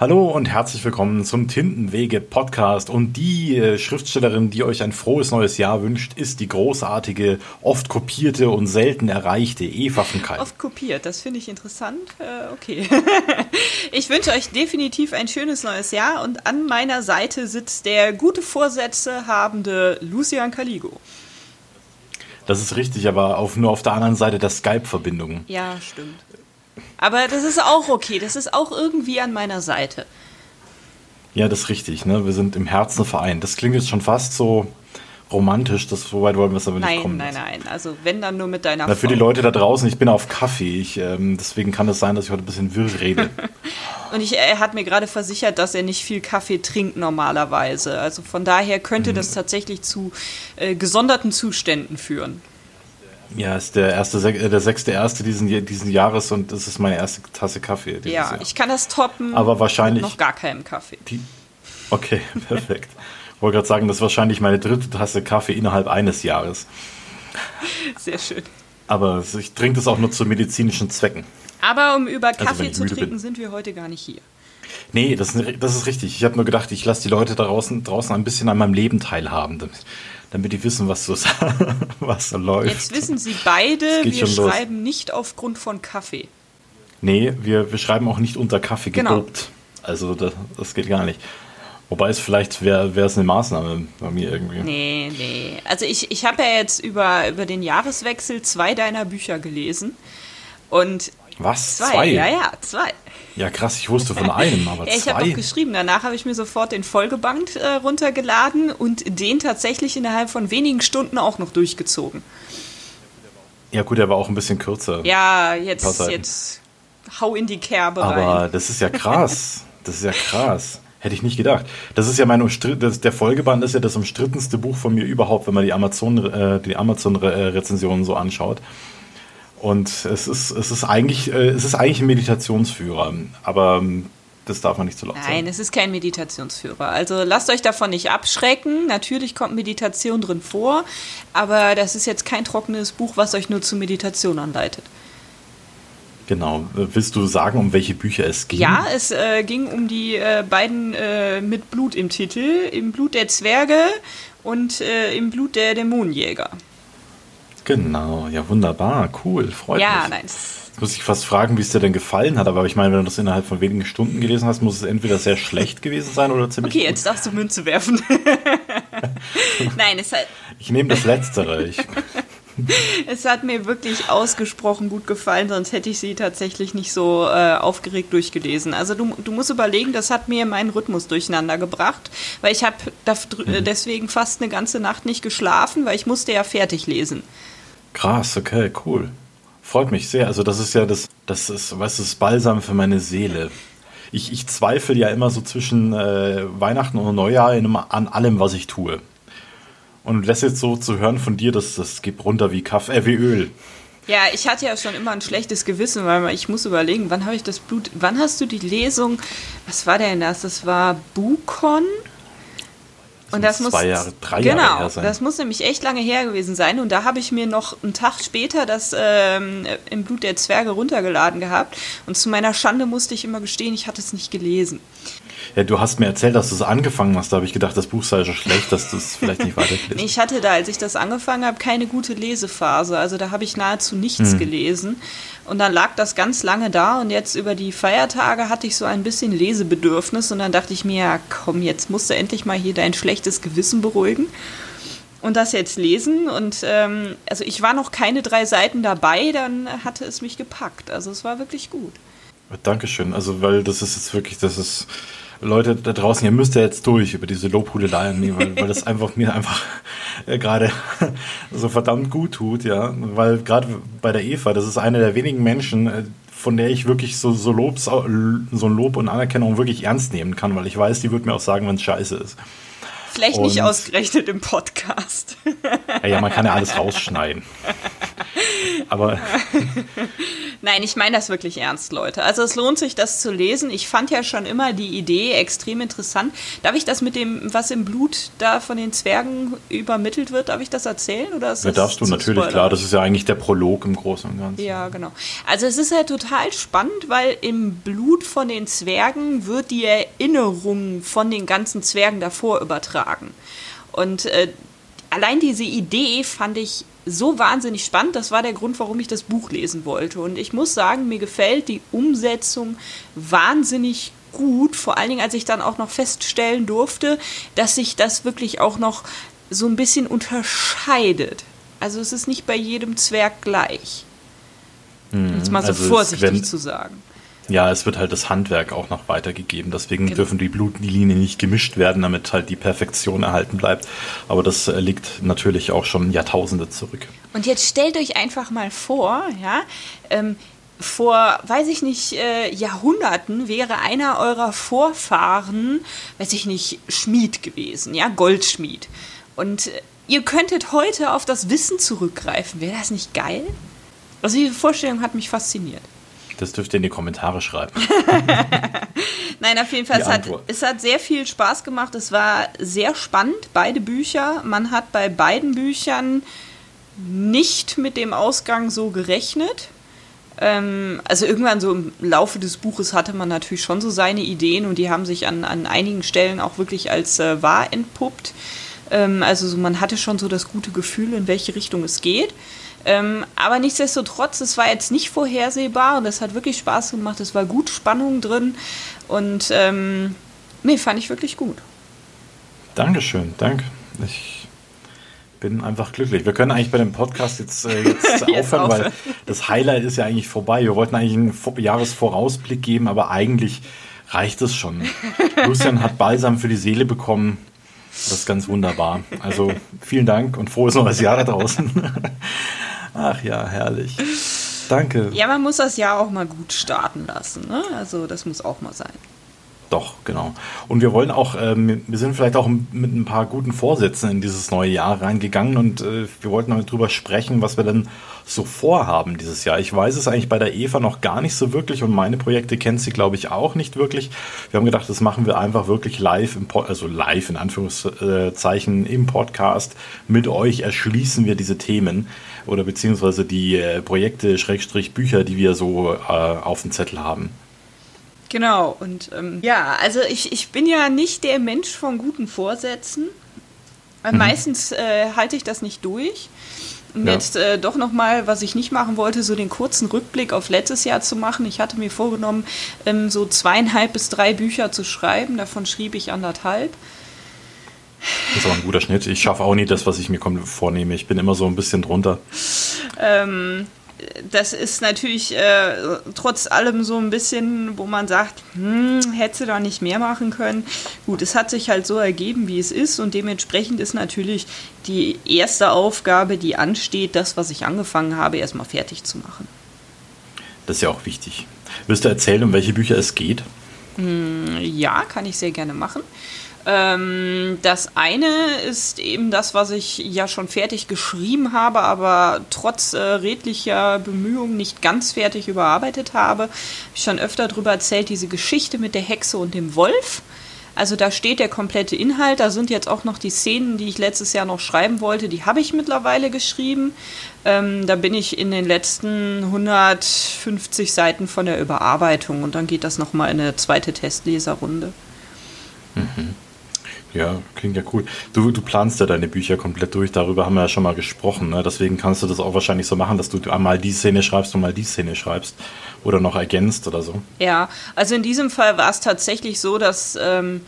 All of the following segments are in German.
Hallo und herzlich willkommen zum Tintenwege Podcast. Und die äh, Schriftstellerin, die euch ein frohes neues Jahr wünscht, ist die großartige, oft kopierte und selten erreichte Eva von Kalb. Oft kopiert, das finde ich interessant. Äh, okay. ich wünsche euch definitiv ein schönes neues Jahr und an meiner Seite sitzt der gute Vorsätze habende Lucian Caligo. Das ist richtig, aber auf, nur auf der anderen Seite der Skype-Verbindung. Ja, stimmt. Aber das ist auch okay. Das ist auch irgendwie an meiner Seite. Ja, das ist richtig. Ne? Wir sind im Herzen vereint. Das klingt jetzt schon fast so romantisch. Das, so weit wollen wir es aber nein, nicht kommen. Nein, nein, nein. Also wenn dann nur mit deiner Na, Für die Leute da draußen, ich bin auf Kaffee. Ich, ähm, deswegen kann es sein, dass ich heute ein bisschen wirr rede. Und ich, er hat mir gerade versichert, dass er nicht viel Kaffee trinkt normalerweise. Also von daher könnte hm. das tatsächlich zu äh, gesonderten Zuständen führen. Ja, ist der erste, äh, der sechste erste diesen, diesen Jahres und das ist meine erste Tasse Kaffee. Ja, Jahr. ich kann das toppen. Aber wahrscheinlich. Noch gar keinem Kaffee. Die, okay, perfekt. Ich wollte gerade sagen, das ist wahrscheinlich meine dritte Tasse Kaffee innerhalb eines Jahres. Sehr schön. Aber ich trinke das auch nur zu medizinischen Zwecken. Aber um über also Kaffee also, zu trinken, bin. sind wir heute gar nicht hier. Nee, das, das ist richtig. Ich habe nur gedacht, ich lasse die Leute draußen, draußen ein bisschen an meinem Leben teilhaben damit die wissen, was so, was so läuft. Jetzt wissen sie beide, wir schreiben los. nicht aufgrund von Kaffee. Nee, wir, wir schreiben auch nicht unter Kaffee genau. gedopt. Also das, das geht gar nicht. Wobei es vielleicht wäre es eine Maßnahme bei mir irgendwie. Nee, nee. Also ich, ich habe ja jetzt über, über den Jahreswechsel zwei deiner Bücher gelesen. Und was? Zwei? zwei? Ja, ja, zwei. Ja, krass, ich wusste von einem, aber ja, ich zwei. Ich habe auch geschrieben, danach habe ich mir sofort den Folgeband äh, runtergeladen und den tatsächlich innerhalb von wenigen Stunden auch noch durchgezogen. Ja, gut, er war auch ein bisschen kürzer. Ja, jetzt, jetzt hau in die Kerbe aber rein. Aber das ist ja krass. Das ist ja krass. Hätte ich nicht gedacht. Das ist ja mein das, der Folgeband ist ja das umstrittenste Buch von mir überhaupt, wenn man die Amazon äh, die Amazon Rezensionen so anschaut. Und es ist, es ist eigentlich, äh, es ist eigentlich ein Meditationsführer, aber ähm, das darf man nicht zu laut Nein, sagen. Nein, es ist kein Meditationsführer. Also lasst euch davon nicht abschrecken. Natürlich kommt Meditation drin vor, aber das ist jetzt kein trockenes Buch, was euch nur zur Meditation anleitet. Genau. Willst du sagen, um welche Bücher es ging? Ja, es äh, ging um die äh, beiden äh, mit Blut im Titel, im Blut der Zwerge und äh, im Blut der Dämonenjäger. Genau, ja wunderbar, cool, freut ja, mich. nein. Jetzt muss ich fast fragen, wie es dir denn gefallen hat, aber ich meine, wenn du das innerhalb von wenigen Stunden gelesen hast, muss es entweder sehr schlecht gewesen sein oder ziemlich Okay, gut. jetzt darfst du Münze werfen. nein, es hat... Ich nehme das Letztere. Ich es hat mir wirklich ausgesprochen gut gefallen, sonst hätte ich sie tatsächlich nicht so äh, aufgeregt durchgelesen. Also du, du musst überlegen, das hat mir meinen Rhythmus durcheinander gebracht, weil ich habe mhm. deswegen fast eine ganze Nacht nicht geschlafen, weil ich musste ja fertig lesen. Krass, okay, cool. Freut mich sehr. Also das ist ja das, das ist, weißt du, das Balsam für meine Seele. Ich, ich zweifle ja immer so zwischen äh, Weihnachten und Neujahr in, an allem, was ich tue. Und das jetzt so zu hören von dir, das, das geht runter wie Kaffee, äh, wie Öl. Ja, ich hatte ja schon immer ein schlechtes Gewissen, weil ich muss überlegen, wann habe ich das Blut, wann hast du die Lesung, was war denn das? Das war Bukon? Und das muss zwei Jahre, drei genau, Jahre her sein. das muss nämlich echt lange her gewesen sein. Und da habe ich mir noch einen Tag später das ähm, im Blut der Zwerge runtergeladen gehabt. Und zu meiner Schande musste ich immer gestehen, ich hatte es nicht gelesen. Ja, du hast mir erzählt, dass du es angefangen hast. Da habe ich gedacht, das Buch sei so schlecht, dass du es vielleicht nicht weitergelesen Ich hatte da, als ich das angefangen habe, keine gute Lesephase. Also da habe ich nahezu nichts hm. gelesen. Und dann lag das ganz lange da und jetzt über die Feiertage hatte ich so ein bisschen Lesebedürfnis und dann dachte ich mir, ja, komm, jetzt musst du endlich mal hier dein schlechtes Gewissen beruhigen und das jetzt lesen. Und ähm, also ich war noch keine drei Seiten dabei, dann hatte es mich gepackt. Also es war wirklich gut. Dankeschön. Also, weil das ist jetzt wirklich, das ist Leute da draußen, ihr müsst ja jetzt durch über diese Lobhudeleien, weil, weil das einfach mir einfach äh, gerade so verdammt gut tut, ja. Weil gerade bei der Eva, das ist eine der wenigen Menschen, äh, von der ich wirklich so, so, Lob, so ein Lob und Anerkennung wirklich ernst nehmen kann, weil ich weiß, die wird mir auch sagen, wenn es scheiße ist. Vielleicht und, nicht ausgerechnet im Podcast. ja, ja, man kann ja alles rausschneiden. Aber. Nein, ich meine das wirklich ernst, Leute. Also es lohnt sich, das zu lesen. Ich fand ja schon immer die Idee extrem interessant. Darf ich das mit dem, was im Blut da von den Zwergen übermittelt wird, darf ich das erzählen? Oder ist ja, das darfst du natürlich, Spoiler? klar. Das ist ja eigentlich der Prolog im Großen und Ganzen. Ja, genau. Also es ist halt total spannend, weil im Blut von den Zwergen wird die Erinnerung von den ganzen Zwergen davor übertragen. Und äh, allein diese Idee fand ich so wahnsinnig spannend. Das war der Grund, warum ich das Buch lesen wollte. Und ich muss sagen, mir gefällt die Umsetzung wahnsinnig gut. Vor allen Dingen, als ich dann auch noch feststellen durfte, dass sich das wirklich auch noch so ein bisschen unterscheidet. Also es ist nicht bei jedem Zwerg gleich. Um es mal so Also vorsichtig werden- zu sagen. Ja, es wird halt das Handwerk auch noch weitergegeben. Deswegen Genau. dürfen die Blutlinien nicht gemischt werden, damit halt die Perfektion erhalten bleibt. Aber das äh, liegt natürlich auch schon Jahrtausende zurück. Und jetzt stellt euch einfach mal vor, ja, ähm, vor, weiß ich nicht, äh, Jahrhunderten wäre einer eurer Vorfahren, weiß ich nicht, Schmied gewesen, ja, Goldschmied. Und äh, ihr könntet heute auf das Wissen zurückgreifen. Wäre das nicht geil? Also diese Vorstellung hat mich fasziniert. Das dürft ihr in die Kommentare schreiben. Nein, auf jeden Fall, es hat, es hat sehr viel Spaß gemacht. Es war sehr spannend, beide Bücher. Man hat bei beiden Büchern nicht mit dem Ausgang so gerechnet. Ähm, also irgendwann so im Laufe des Buches hatte man natürlich schon so seine Ideen und die haben sich an, an einigen Stellen auch wirklich als äh, wahr entpuppt. Ähm, also so, man hatte schon so das gute Gefühl, in welche Richtung es geht. Ähm, aber nichtsdestotrotz, es war jetzt nicht vorhersehbar und es hat wirklich Spaß gemacht. Es war gut Spannung drin und ähm, nee, fand ich wirklich gut. Dankeschön, danke. Ich bin einfach glücklich. Wir können eigentlich bei dem Podcast jetzt, äh, jetzt, Jetzt aufhören, weil aufhören. das Highlight ist ja eigentlich vorbei. Wir wollten eigentlich einen Vor- Jahresvorausblick geben, aber eigentlich reicht es schon. Lucian hat Balsam für die Seele bekommen. Das ist ganz wunderbar. Also vielen Dank und frohes neues Jahr da draußen. Ach ja, herrlich. Danke. Ja, man muss das Jahr auch mal gut starten lassen. Ne? Also das muss auch mal sein. Doch, genau. Und wir wollen auch, ähm, wir sind vielleicht auch mit ein paar guten Vorsätzen in dieses neue Jahr reingegangen und äh, wir wollten mal drüber sprechen, was wir denn so vorhaben dieses Jahr. Ich weiß es eigentlich bei der Eva noch gar nicht so wirklich und meine Projekte kennt sie, glaube ich, auch nicht wirklich. Wir haben gedacht, das machen wir einfach wirklich live, im also live in Anführungszeichen im Podcast. Mit euch erschließen wir diese Themen oder beziehungsweise die äh, Projekte, Schrägstrich Bücher, die wir so äh, auf dem Zettel haben. Genau, und ähm, ja, also ich, ich bin ja nicht der Mensch von guten Vorsätzen. Äh, Meistens äh, halte ich das nicht durch. Um Ja. jetzt äh, doch nochmal, was ich nicht machen wollte, so den kurzen Rückblick auf letztes Jahr zu machen. Ich hatte mir vorgenommen, ähm, so zweieinhalb bis drei Bücher zu schreiben. Davon schrieb ich anderthalb. Das ist aber ein guter Schnitt. Ich schaffe auch nie das, was ich mir vornehme. Ich bin immer so ein bisschen drunter. Ähm, das ist natürlich äh, trotz allem so ein bisschen, wo man sagt, hm, hätte da nicht mehr machen können. Gut, es hat sich halt so ergeben, wie es ist und dementsprechend ist natürlich die erste Aufgabe, die ansteht, das, was ich angefangen habe, erstmal fertig zu machen. Das ist ja auch wichtig. Willst du erzählen, um welche Bücher es geht? Ja, kann ich sehr gerne machen. Ähm, das eine ist eben das, was ich ja schon fertig geschrieben habe, aber trotz äh, redlicher Bemühungen nicht ganz fertig überarbeitet habe. Hab ich schon öfter darüber erzählt, diese Geschichte mit der Hexe und dem Wolf. Also da steht der komplette Inhalt. Da sind jetzt auch noch die Szenen, die ich letztes Jahr noch schreiben wollte, die habe ich mittlerweile geschrieben. Ähm, da bin ich in den letzten 150 Seiten von der Überarbeitung und dann geht das nochmal in eine zweite Testleserrunde. Ja, klingt ja cool. Du, du planst ja deine Bücher komplett durch, darüber haben wir ja schon mal gesprochen. Ne? Deswegen kannst du das auch wahrscheinlich so machen, dass du einmal die Szene schreibst und mal die Szene schreibst. Oder noch ergänzt oder so. Ja, also in diesem Fall war es tatsächlich so, dass ähm,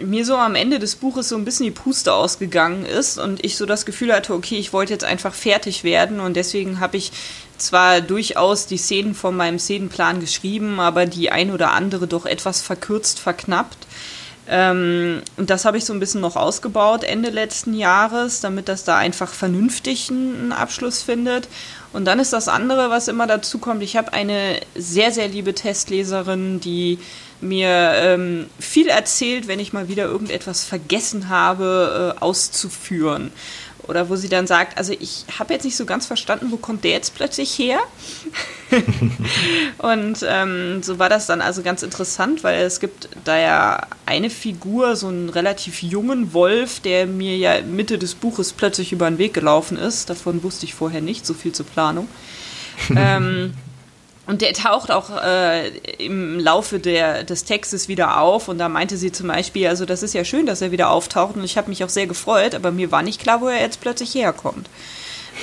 mir so am Ende des Buches so ein bisschen die Puste ausgegangen ist und ich so das Gefühl hatte, okay, ich wollte jetzt einfach fertig werden und deswegen habe ich zwar durchaus die Szenen von meinem Szenenplan geschrieben, aber die ein oder andere doch etwas verkürzt, verknappt. Ähm, und das habe ich so ein bisschen noch ausgebaut Ende letzten Jahres, damit das da einfach vernünftig einen Abschluss findet. Und dann ist das andere, was immer dazu kommt. Ich habe eine sehr, sehr liebe Testleserin, die mir ähm, viel erzählt, wenn ich mal wieder irgendetwas vergessen habe, äh, auszuführen. Oder wo sie dann sagt, also ich habe jetzt nicht so ganz verstanden, wo kommt der jetzt plötzlich her? und ähm, so war das dann also ganz interessant, weil es gibt da ja eine Figur, so einen relativ jungen Wolf, der mir ja Mitte des Buches plötzlich über den Weg gelaufen ist. Davon wusste ich vorher nicht, so viel zur Planung. ähm, und der taucht auch äh, im Laufe der, des Textes wieder auf. Und da meinte sie zum Beispiel, also das ist ja schön, dass er wieder auftaucht. Und ich habe mich auch sehr gefreut, aber mir war nicht klar, wo er jetzt plötzlich herkommt.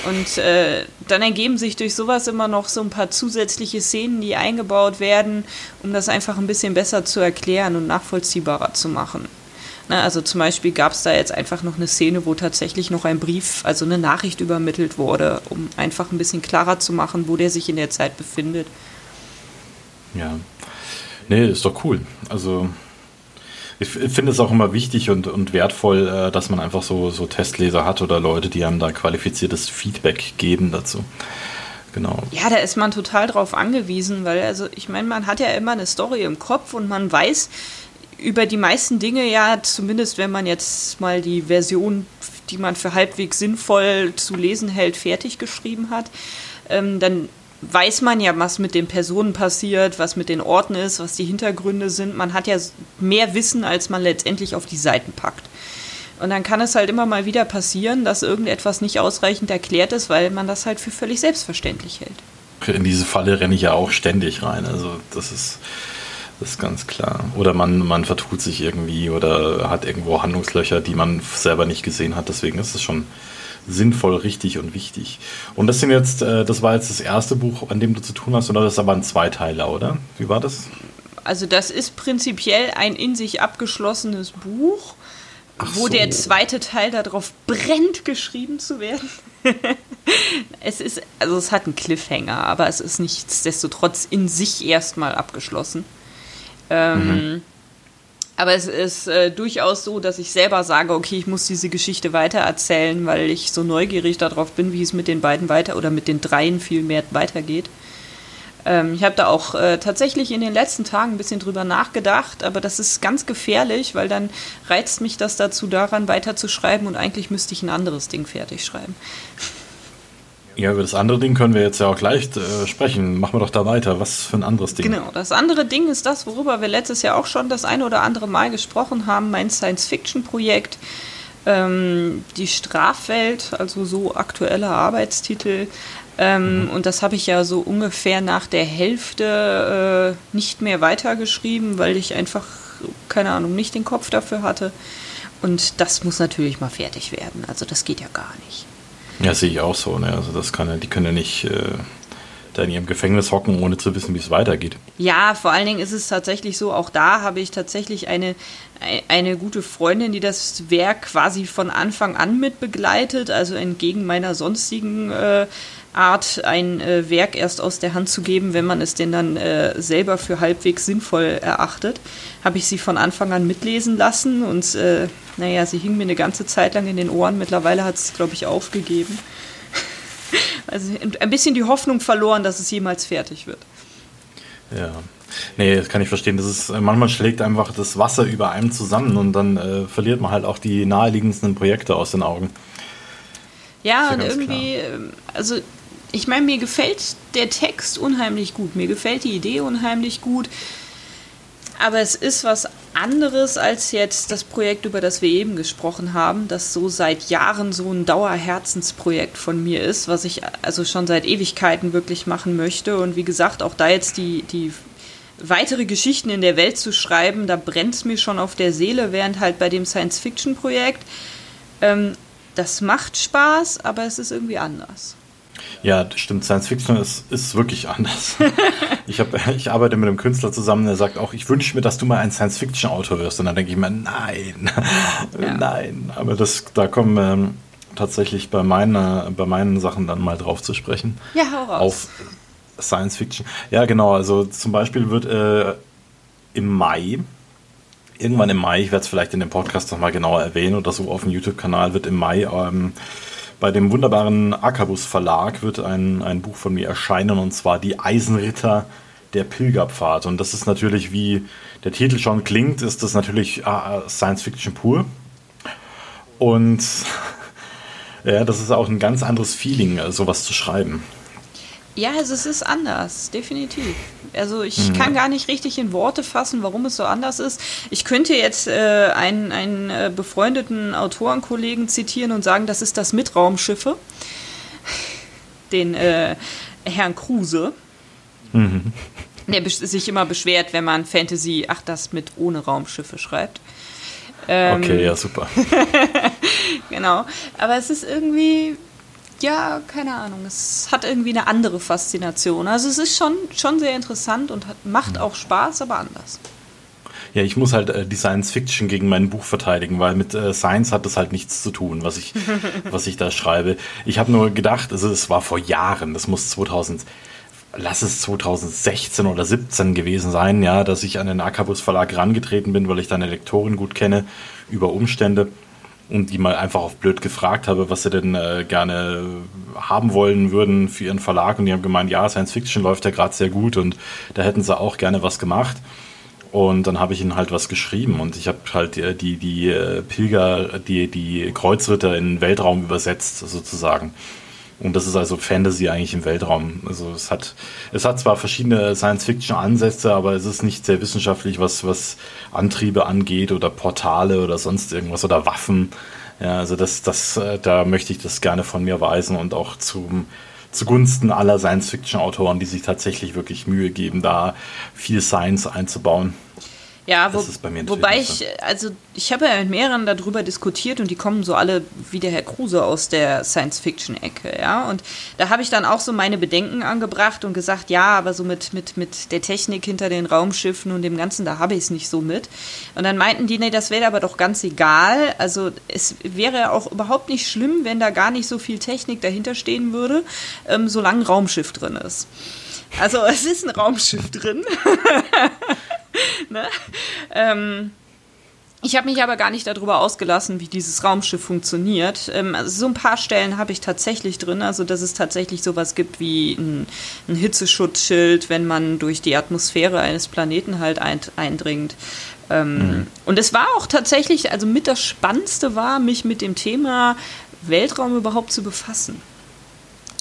Und äh, dann ergeben sich durch sowas immer noch so ein paar zusätzliche Szenen, die eingebaut werden, um das einfach ein bisschen besser zu erklären und nachvollziehbarer zu machen. Na, also zum Beispiel gab es da jetzt einfach noch eine Szene, wo tatsächlich noch ein Brief, also eine Nachricht übermittelt wurde, um einfach ein bisschen klarer zu machen, wo der sich in der Zeit befindet. Ja. Nee, ist doch cool. Also ich finde es auch immer wichtig und, und wertvoll, äh, dass man einfach so, so Testleser hat oder Leute, die einem da qualifiziertes Feedback geben dazu. Genau. Ja, da ist man total drauf angewiesen, weil, also ich meine, man hat ja immer eine Story im Kopf und man weiß, über die meisten Dinge ja, zumindest wenn man jetzt mal die Version, die man für halbwegs sinnvoll zu lesen hält, fertig geschrieben hat, ähm, dann weiß man ja, was mit den Personen passiert, was mit den Orten ist, was die Hintergründe sind. Man hat ja mehr Wissen, als man letztendlich auf die Seiten packt. Und dann kann es halt immer mal wieder passieren, dass irgendetwas nicht ausreichend erklärt ist, weil man das halt für völlig selbstverständlich hält. In diese Falle renne ich ja auch ständig rein. Also das ist das ist ganz klar. Oder man, man vertut sich irgendwie oder hat irgendwo Handlungslöcher, die man selber nicht gesehen hat. Deswegen ist es schon sinnvoll, richtig und wichtig. Und das sind jetzt, äh, das war jetzt das erste Buch, an dem du zu tun hast, oder das ist aber ein Zweiteiler, oder? Wie war das? Also das ist prinzipiell ein in sich abgeschlossenes Buch, Ach wo so. der zweite Teil darauf brennt, geschrieben zu werden. es ist, also es hat einen Cliffhanger, aber es ist nichtsdestotrotz in sich erstmal abgeschlossen. Ähm, mhm. Aber es ist äh, durchaus so, dass ich selber sage, okay, ich muss diese Geschichte weitererzählen, weil ich so neugierig darauf bin, wie es mit den beiden weiter oder mit den dreien vielmehr weitergeht. Ähm, ich habe da auch äh, tatsächlich in den letzten Tagen ein bisschen drüber nachgedacht, aber das ist ganz gefährlich, weil dann reizt mich das dazu daran, weiterzuschreiben und eigentlich müsste ich ein anderes Ding fertig schreiben. Ja, über das andere Ding können wir jetzt ja auch gleich äh, sprechen. Machen wir doch da weiter. Was für ein anderes Ding? Genau, das andere Ding ist das, worüber wir letztes Jahr auch schon das ein oder andere Mal gesprochen haben, mein Science-Fiction-Projekt. Ähm, die Strafwelt, also so aktueller Arbeitstitel. Ähm, mhm. Und das habe ich ja so ungefähr nach der Hälfte äh, nicht mehr weitergeschrieben, weil ich einfach, keine Ahnung, nicht den Kopf dafür hatte. Und das muss natürlich mal fertig werden. Also das geht ja gar nicht. Ja, sehe ich auch so. Ne? Also das kann die können ja nicht äh, da in ihrem Gefängnis hocken, ohne zu wissen, wie es weitergeht. Ja, vor allen Dingen ist es tatsächlich so, auch da habe ich tatsächlich eine, eine gute Freundin, die das Werk quasi von Anfang an mit begleitet, also entgegen meiner sonstigen äh, Art, ein äh, Werk erst aus der Hand zu geben, wenn man es denn dann äh, selber für halbwegs sinnvoll erachtet, habe ich sie von Anfang an mitlesen lassen und äh, naja, sie hing mir eine ganze Zeit lang in den Ohren. Mittlerweile hat sie es, glaube ich, aufgegeben. also ein bisschen die Hoffnung verloren, dass es jemals fertig wird. Ja. Nee, das kann ich verstehen. Das ist, manchmal schlägt einfach das Wasser über einem zusammen und dann äh, verliert man halt auch die naheliegendsten Projekte aus den Augen. Ja, und irgendwie, klar. Ähm, also ich meine, mir gefällt der Text unheimlich gut, mir gefällt die Idee unheimlich gut, aber es ist was anderes als jetzt das Projekt, über das wir eben gesprochen haben, das so seit Jahren so ein Dauerherzensprojekt von mir ist, was ich also schon seit Ewigkeiten wirklich machen möchte. Und wie gesagt, auch da jetzt die, die weitere Geschichten in der Welt zu schreiben, da brennt es mir schon auf der Seele, während halt bei dem Science-Fiction-Projekt, ähm, das macht Spaß, aber es ist irgendwie anders. Ja, das stimmt. Science Fiction ist, ist wirklich anders. ich, hab, ich arbeite mit einem Künstler zusammen, der sagt auch, ich wünsche mir, dass du mal ein Science Fiction Autor wirst. Und dann denke ich mir, nein, ja. nein. Aber das, da kommen wir ähm, tatsächlich bei, meiner, bei meinen Sachen dann mal drauf zu sprechen. Ja, hau raus. Auf Science Fiction. Ja, genau. Also zum Beispiel wird äh, im Mai irgendwann im Mai, ich werde es vielleicht in dem Podcast nochmal genauer erwähnen oder so auf dem YouTube-Kanal, wird im Mai ähm, bei dem wunderbaren Akabus Verlag wird ein, ein Buch von mir erscheinen und zwar Die Eisenritter der Pilgerpfad. Und das ist natürlich, wie der Titel schon klingt, ist das natürlich äh, Science Fiction pur. Und Ja, das ist auch ein ganz anderes Feeling, äh, sowas zu schreiben. Ja, also es ist anders, definitiv. Also ich mhm. kann gar nicht richtig in Worte fassen, warum es so anders ist. Ich könnte jetzt äh, einen, einen äh, befreundeten Autorenkollegen zitieren und sagen, das ist das mit Raumschiffe. Den äh, Herrn Kruse. Mhm. Der sich immer beschwert, wenn man Fantasy, ach, das mit ohne Raumschiffe schreibt. Ähm, okay, ja, super. genau. Aber es ist irgendwie, ja, keine Ahnung, es hat irgendwie eine andere Faszination. Also es ist schon, schon sehr interessant und hat, macht auch Spaß, aber anders. Ja, ich muss halt äh, die Science Fiction gegen mein Buch verteidigen, weil mit äh, Science hat das halt nichts zu tun, was ich, was ich da schreibe. Ich habe nur gedacht, also es war vor Jahren, das muss 2000, lass es 2016 oder 17 gewesen sein, ja, dass ich an den Akabus Verlag rangetreten bin, weil ich da eine Lektorin gut kenne über Umstände und die mal einfach auf blöd gefragt habe, was sie denn äh, gerne haben wollen würden für ihren Verlag. Und die haben gemeint, ja, Science Fiction läuft ja gerade sehr gut und da hätten sie auch gerne was gemacht. Und dann habe ich ihnen halt was geschrieben und ich habe halt die, die, die äh, Pilger, die, die Kreuzritter in den Weltraum übersetzt, sozusagen. Und das ist also Fantasy eigentlich im Weltraum. Also es hat, es hat zwar verschiedene Science-Fiction-Ansätze, aber es ist nicht sehr wissenschaftlich, was, was Antriebe angeht oder Portale oder sonst irgendwas oder Waffen. Ja, also das, das, äh, da möchte ich das gerne von mir weisen und auch zum, zugunsten aller Science-Fiction-Autoren, die sich tatsächlich wirklich Mühe geben, da viel Science einzubauen. Ja, wo, wobei ich, also ich habe ja mit mehreren darüber diskutiert und die kommen so alle wie der Herr Kruse aus der Science-Fiction-Ecke, ja. Und da habe ich dann auch so meine Bedenken angebracht und gesagt, ja, aber so mit, mit, mit der Technik hinter den Raumschiffen und dem Ganzen, da habe ich es nicht so mit. Und dann meinten die, nee, das wäre aber doch ganz egal. Also es wäre auch überhaupt nicht schlimm, wenn da gar nicht so viel Technik dahinter stehen würde, ähm, solange ein Raumschiff drin ist. Also es ist ein Raumschiff drin. ne? ähm, ich habe mich aber gar nicht darüber ausgelassen, wie dieses Raumschiff funktioniert. Ähm, also so ein paar Stellen habe ich tatsächlich drin, also dass es tatsächlich sowas gibt wie ein, ein Hitzeschutzschild, wenn man durch die Atmosphäre eines Planeten halt eindringt. Ähm, mhm. Und es war auch tatsächlich, also mit das Spannendste war, mich mit dem Thema Weltraum überhaupt zu befassen.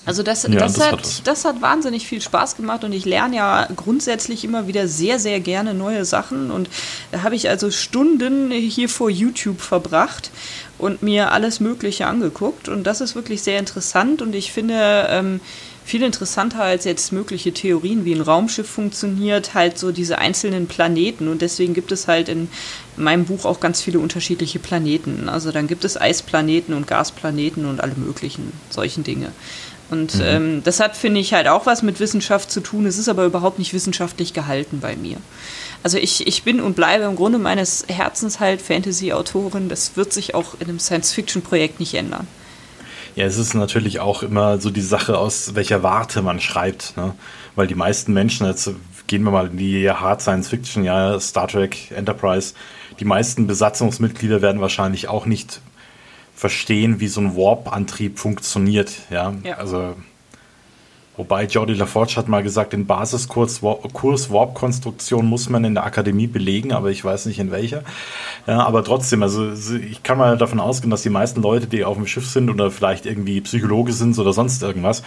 Also das, ja, das, das, hat, hat das hat wahnsinnig viel Spaß gemacht und ich lerne ja grundsätzlich immer wieder sehr, sehr gerne neue Sachen und da habe ich also Stunden hier vor YouTube verbracht und mir alles Mögliche angeguckt und das ist wirklich sehr interessant und ich finde ähm, viel interessanter als jetzt mögliche Theorien, wie ein Raumschiff funktioniert, halt so diese einzelnen Planeten und deswegen gibt es halt in meinem Buch auch ganz viele unterschiedliche Planeten. Also dann gibt es Eisplaneten und Gasplaneten und alle möglichen solchen Dinge. Und mhm. ähm, das hat, finde ich, halt auch was mit Wissenschaft zu tun. Es ist aber überhaupt nicht wissenschaftlich gehalten bei mir. Also ich, ich bin und bleibe im Grunde meines Herzens halt Fantasy-Autorin. Das wird sich auch in einem Science-Fiction-Projekt nicht ändern. Ja, es ist natürlich auch immer so die Sache, aus welcher Warte man schreibt. Ne? Weil die meisten Menschen, jetzt gehen wir mal in die Hard Science Fiction, ja, Star Trek, Enterprise, die meisten Besatzungsmitglieder werden wahrscheinlich auch nicht verstehen, wie so ein Warp-Antrieb funktioniert. Ja? ja. Also, wobei Jody LaForge hat mal gesagt, den Basiskurs Kurs Warp-Konstruktion muss man in der Akademie belegen, aber ich weiß nicht in welcher. Ja, aber trotzdem, also ich kann mal davon ausgehen, dass die meisten Leute, die auf dem Schiff sind oder vielleicht irgendwie Psychologe sind oder sonst irgendwas,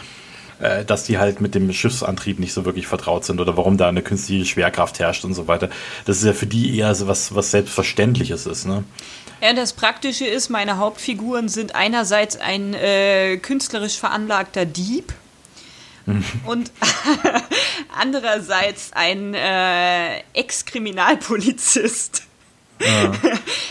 äh, dass die halt mit dem Schiffsantrieb nicht so wirklich vertraut sind oder warum da eine künstliche Schwerkraft herrscht und so weiter. Das ist ja für die eher so was, was Selbstverständliches ist. Ne? Ja, das Praktische ist, meine Hauptfiguren sind einerseits ein äh, künstlerisch veranlagter Dieb mhm. und andererseits ein äh, Ex-Kriminalpolizist.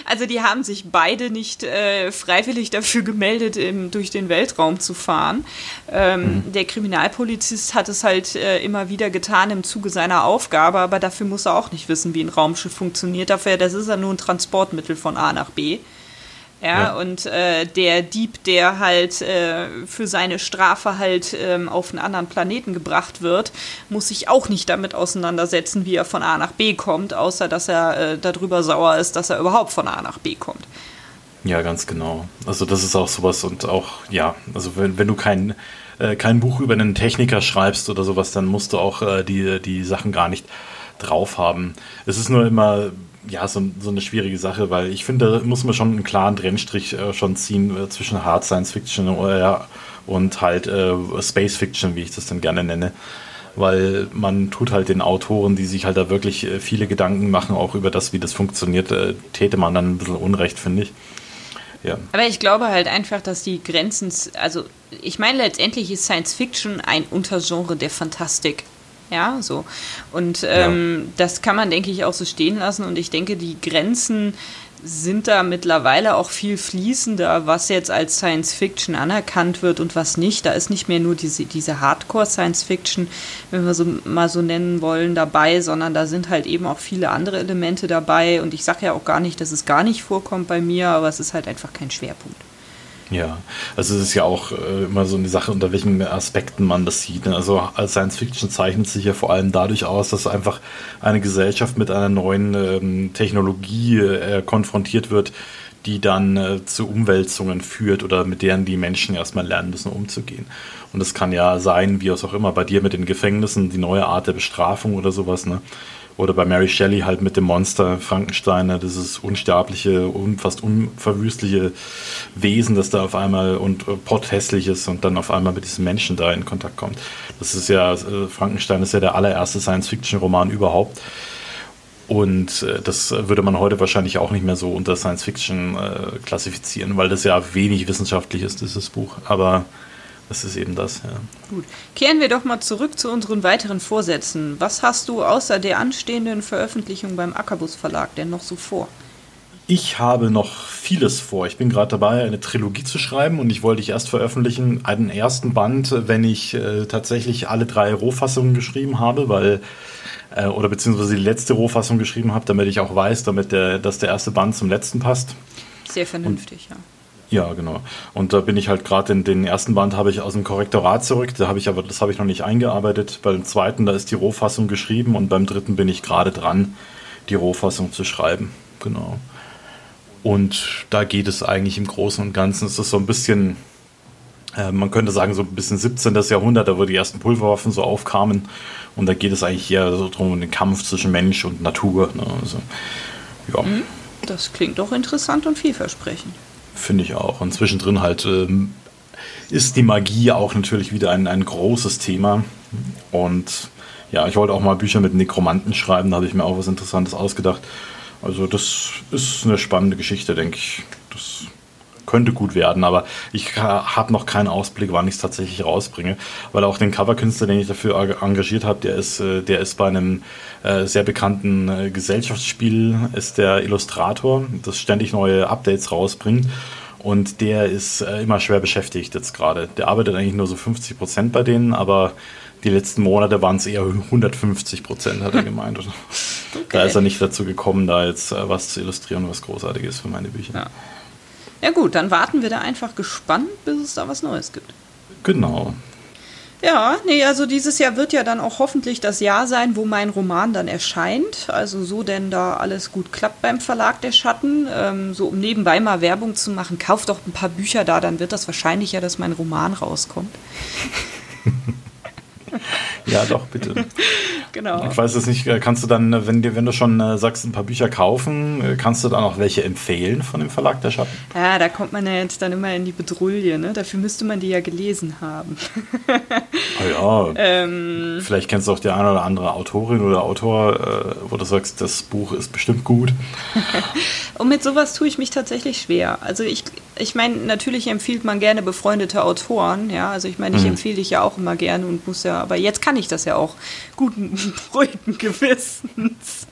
Also die haben sich beide nicht äh, freiwillig dafür gemeldet, im, durch den Weltraum zu fahren. Ähm, mhm. Der Kriminalpolizist hat es halt äh, immer wieder getan im Zuge seiner Aufgabe, aber dafür muss er auch nicht wissen, wie ein Raumschiff funktioniert. Dafür, das ist ja nur ein Transportmittel von A nach B. Ja, ja. und äh, der Dieb, der halt äh, für seine Strafe halt ähm, auf einen anderen Planeten gebracht wird, muss sich auch nicht damit auseinandersetzen, wie er von A nach B kommt, außer dass er äh, darüber sauer ist, dass er überhaupt von A nach B kommt. Ja, ganz genau. Also das ist auch sowas und auch, ja, also wenn, wenn du kein, äh, kein Buch über einen Techniker schreibst oder sowas, dann musst du auch äh, die, die Sachen gar nicht drauf haben. Es ist nur immer ja, so, so, eine schwierige Sache, weil ich finde, da muss man schon einen klaren Trennstrich äh, schon ziehen äh, zwischen Hard Science Fiction äh, und halt äh, Space Fiction, wie ich das dann gerne nenne. Weil man tut halt den Autoren, die sich halt da wirklich äh, viele Gedanken machen, auch über das, wie das funktioniert, täte man dann ein bisschen Unrecht, finde ich. Ja. Aber ich glaube halt einfach, dass die Grenzen, also ich meine, letztendlich ist Science Fiction ein Untergenre der Fantastik. Ja, so. Und ähm, ja. das kann man, denke ich, auch so stehen lassen. Und ich denke, die Grenzen sind da mittlerweile auch viel fließender, was jetzt als Science Fiction anerkannt wird und was nicht. Da ist nicht mehr nur diese, diese Hardcore Science Fiction, wenn wir so mal so nennen wollen, dabei, sondern da sind halt eben auch viele andere Elemente dabei. Und ich sage ja auch gar nicht, dass es gar nicht vorkommt bei mir, aber es ist halt einfach kein Schwerpunkt. Ja, also es ist ja auch äh, immer so eine Sache, unter welchen Aspekten man das sieht. Ne? Also als Science Fiction zeichnet sich ja vor allem dadurch aus, dass einfach eine Gesellschaft mit einer neuen ähm, Technologie äh, konfrontiert wird, die dann äh, zu Umwälzungen führt oder mit deren die Menschen erstmal lernen müssen, umzugehen. Und das kann ja sein, wie es auch immer, bei dir mit den Gefängnissen, die neue Art der Bestrafung oder sowas, ne? Oder bei Mary Shelley halt mit dem Monster Frankenstein, ne, dieses unsterbliche, un, fast unverwüstliche Wesen, das da auf einmal und äh, potthässliches und dann auf einmal mit diesem Menschen da in Kontakt kommt. Das ist ja, äh, Frankenstein ist ja der allererste Science-Fiction-Roman überhaupt. Und äh, das würde man heute wahrscheinlich auch nicht mehr so unter Science Fiction äh, klassifizieren, weil das ja wenig wissenschaftlich ist, dieses Buch. Aber das ist eben das, ja. Gut. Kehren wir doch mal zurück zu unseren weiteren Vorsätzen. Was hast du außer der anstehenden Veröffentlichung beim Ackerbus Verlag denn noch so vor? Ich habe noch vieles vor. Ich bin gerade dabei, eine Trilogie zu schreiben und ich wollte ich erst veröffentlichen, einen ersten Band, wenn ich äh, tatsächlich alle drei Rohfassungen geschrieben habe, weil äh, oder beziehungsweise die letzte Rohfassung geschrieben habe, damit ich auch weiß, damit der, dass der erste Band zum letzten passt. Sehr vernünftig, und, ja. Ja, genau. Und da bin ich halt gerade in den ersten Band habe ich aus dem Korrektorat zurück, da habe ich aber, das habe ich noch nicht eingearbeitet. Beim zweiten, da ist die Rohfassung geschrieben und beim dritten bin ich gerade dran, die Rohfassung zu schreiben. Genau. Und da geht es eigentlich im Großen und Ganzen, es ist so ein bisschen, äh, man könnte sagen, so ein bisschen 17. Jahrhundert, da wo die ersten Pulverwaffen so aufkamen. Und da geht es eigentlich eher so drum, um den Kampf zwischen Mensch und Natur. Ne? Also, ja. Mhm. Das klingt doch interessant und vielversprechend. Finde ich auch. Und zwischendrin halt ähm, ist die Magie auch natürlich wieder ein, ein großes Thema. Und ja, ich wollte auch mal Bücher mit Nekromanten schreiben, da habe ich mir auch was Interessantes ausgedacht. Also das ist eine spannende Geschichte, denke ich. Das könnte gut werden, aber ich habe noch keinen Ausblick, wann ich es tatsächlich rausbringe, weil auch den Coverkünstler, den ich dafür engagiert habe, der ist, äh, der ist bei einem äh, sehr bekannten äh, Gesellschaftsspiel, ist der Illustrator, das ständig neue Updates rausbringt. Und der ist immer schwer beschäftigt jetzt gerade. Der arbeitet eigentlich nur so 50 Prozent bei denen, aber die letzten Monate waren es eher 150 Prozent, hat er gemeint. okay. Da ist er nicht dazu gekommen, da jetzt was zu illustrieren, was großartig ist für meine Bücher. Ja. Ja gut, dann warten wir da einfach gespannt, bis es da was Neues gibt. Genau. Ja, nee, also dieses Jahr wird ja dann auch hoffentlich das Jahr sein, wo mein Roman dann erscheint. Also so denn da alles gut klappt beim Verlag der Schatten. Ähm, so um nebenbei mal Werbung zu machen, kauft doch ein paar Bücher da, dann wird das wahrscheinlich ja, dass mein Roman rauskommt. ja, doch, bitte. genau. Ich weiß es nicht, äh, kannst du dann, äh, wenn, wenn du schon äh, sagst, ein paar Bücher kaufen, kannst du dann auch welche empfehlen von dem Verlag der Schatten? Ja, da kommt man ja jetzt dann immer in die Bedrulle, ne? Dafür müsste man die ja gelesen haben. oh ja. Ähm, Vielleicht kennst du auch die eine oder andere Autorin oder Autor, wo du sagst, das Buch ist bestimmt gut. Und mit sowas tue ich mich tatsächlich schwer. Also ich, ich meine, natürlich empfiehlt man gerne befreundete Autoren, ja. Also ich meine, ich mhm. empfehle dich ja auch immer gerne und muss ja, aber jetzt kann ich das ja auch guten ruhigen Gewissens.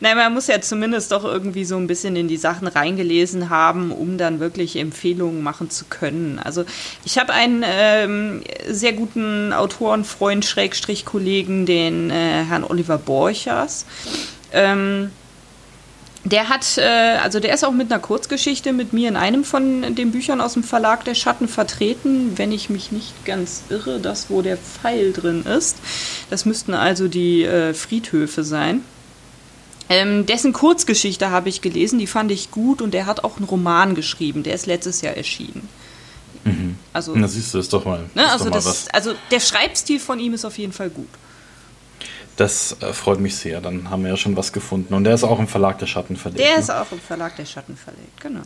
Nein, man muss ja zumindest doch irgendwie so ein bisschen in die Sachen reingelesen haben, um dann wirklich Empfehlungen machen zu können. Also ich habe einen ähm, sehr guten Autorenfreund, Schrägstrich Kollegen, den äh, Herrn Oliver Borchers. Ähm, der hat, äh, also der ist auch mit einer Kurzgeschichte mit mir in einem von den Büchern aus dem Verlag der Schatten vertreten, wenn ich mich nicht ganz irre, das wo der Pfeil drin ist. Das müssten also die äh, Friedhöfe sein. Ähm, dessen Kurzgeschichte habe ich gelesen, die fand ich gut und der hat auch einen Roman geschrieben, der ist letztes Jahr erschienen. Mhm. Also, Na siehst du, ist doch mal. Ne, also, doch mal das, also der Schreibstil von ihm ist auf jeden Fall gut. Das äh, freut mich sehr. Dann haben wir ja schon was gefunden. Und der ist auch im Verlag der Schatten verlegt. Der ne? ist auch im Verlag der Schatten verlegt, genau.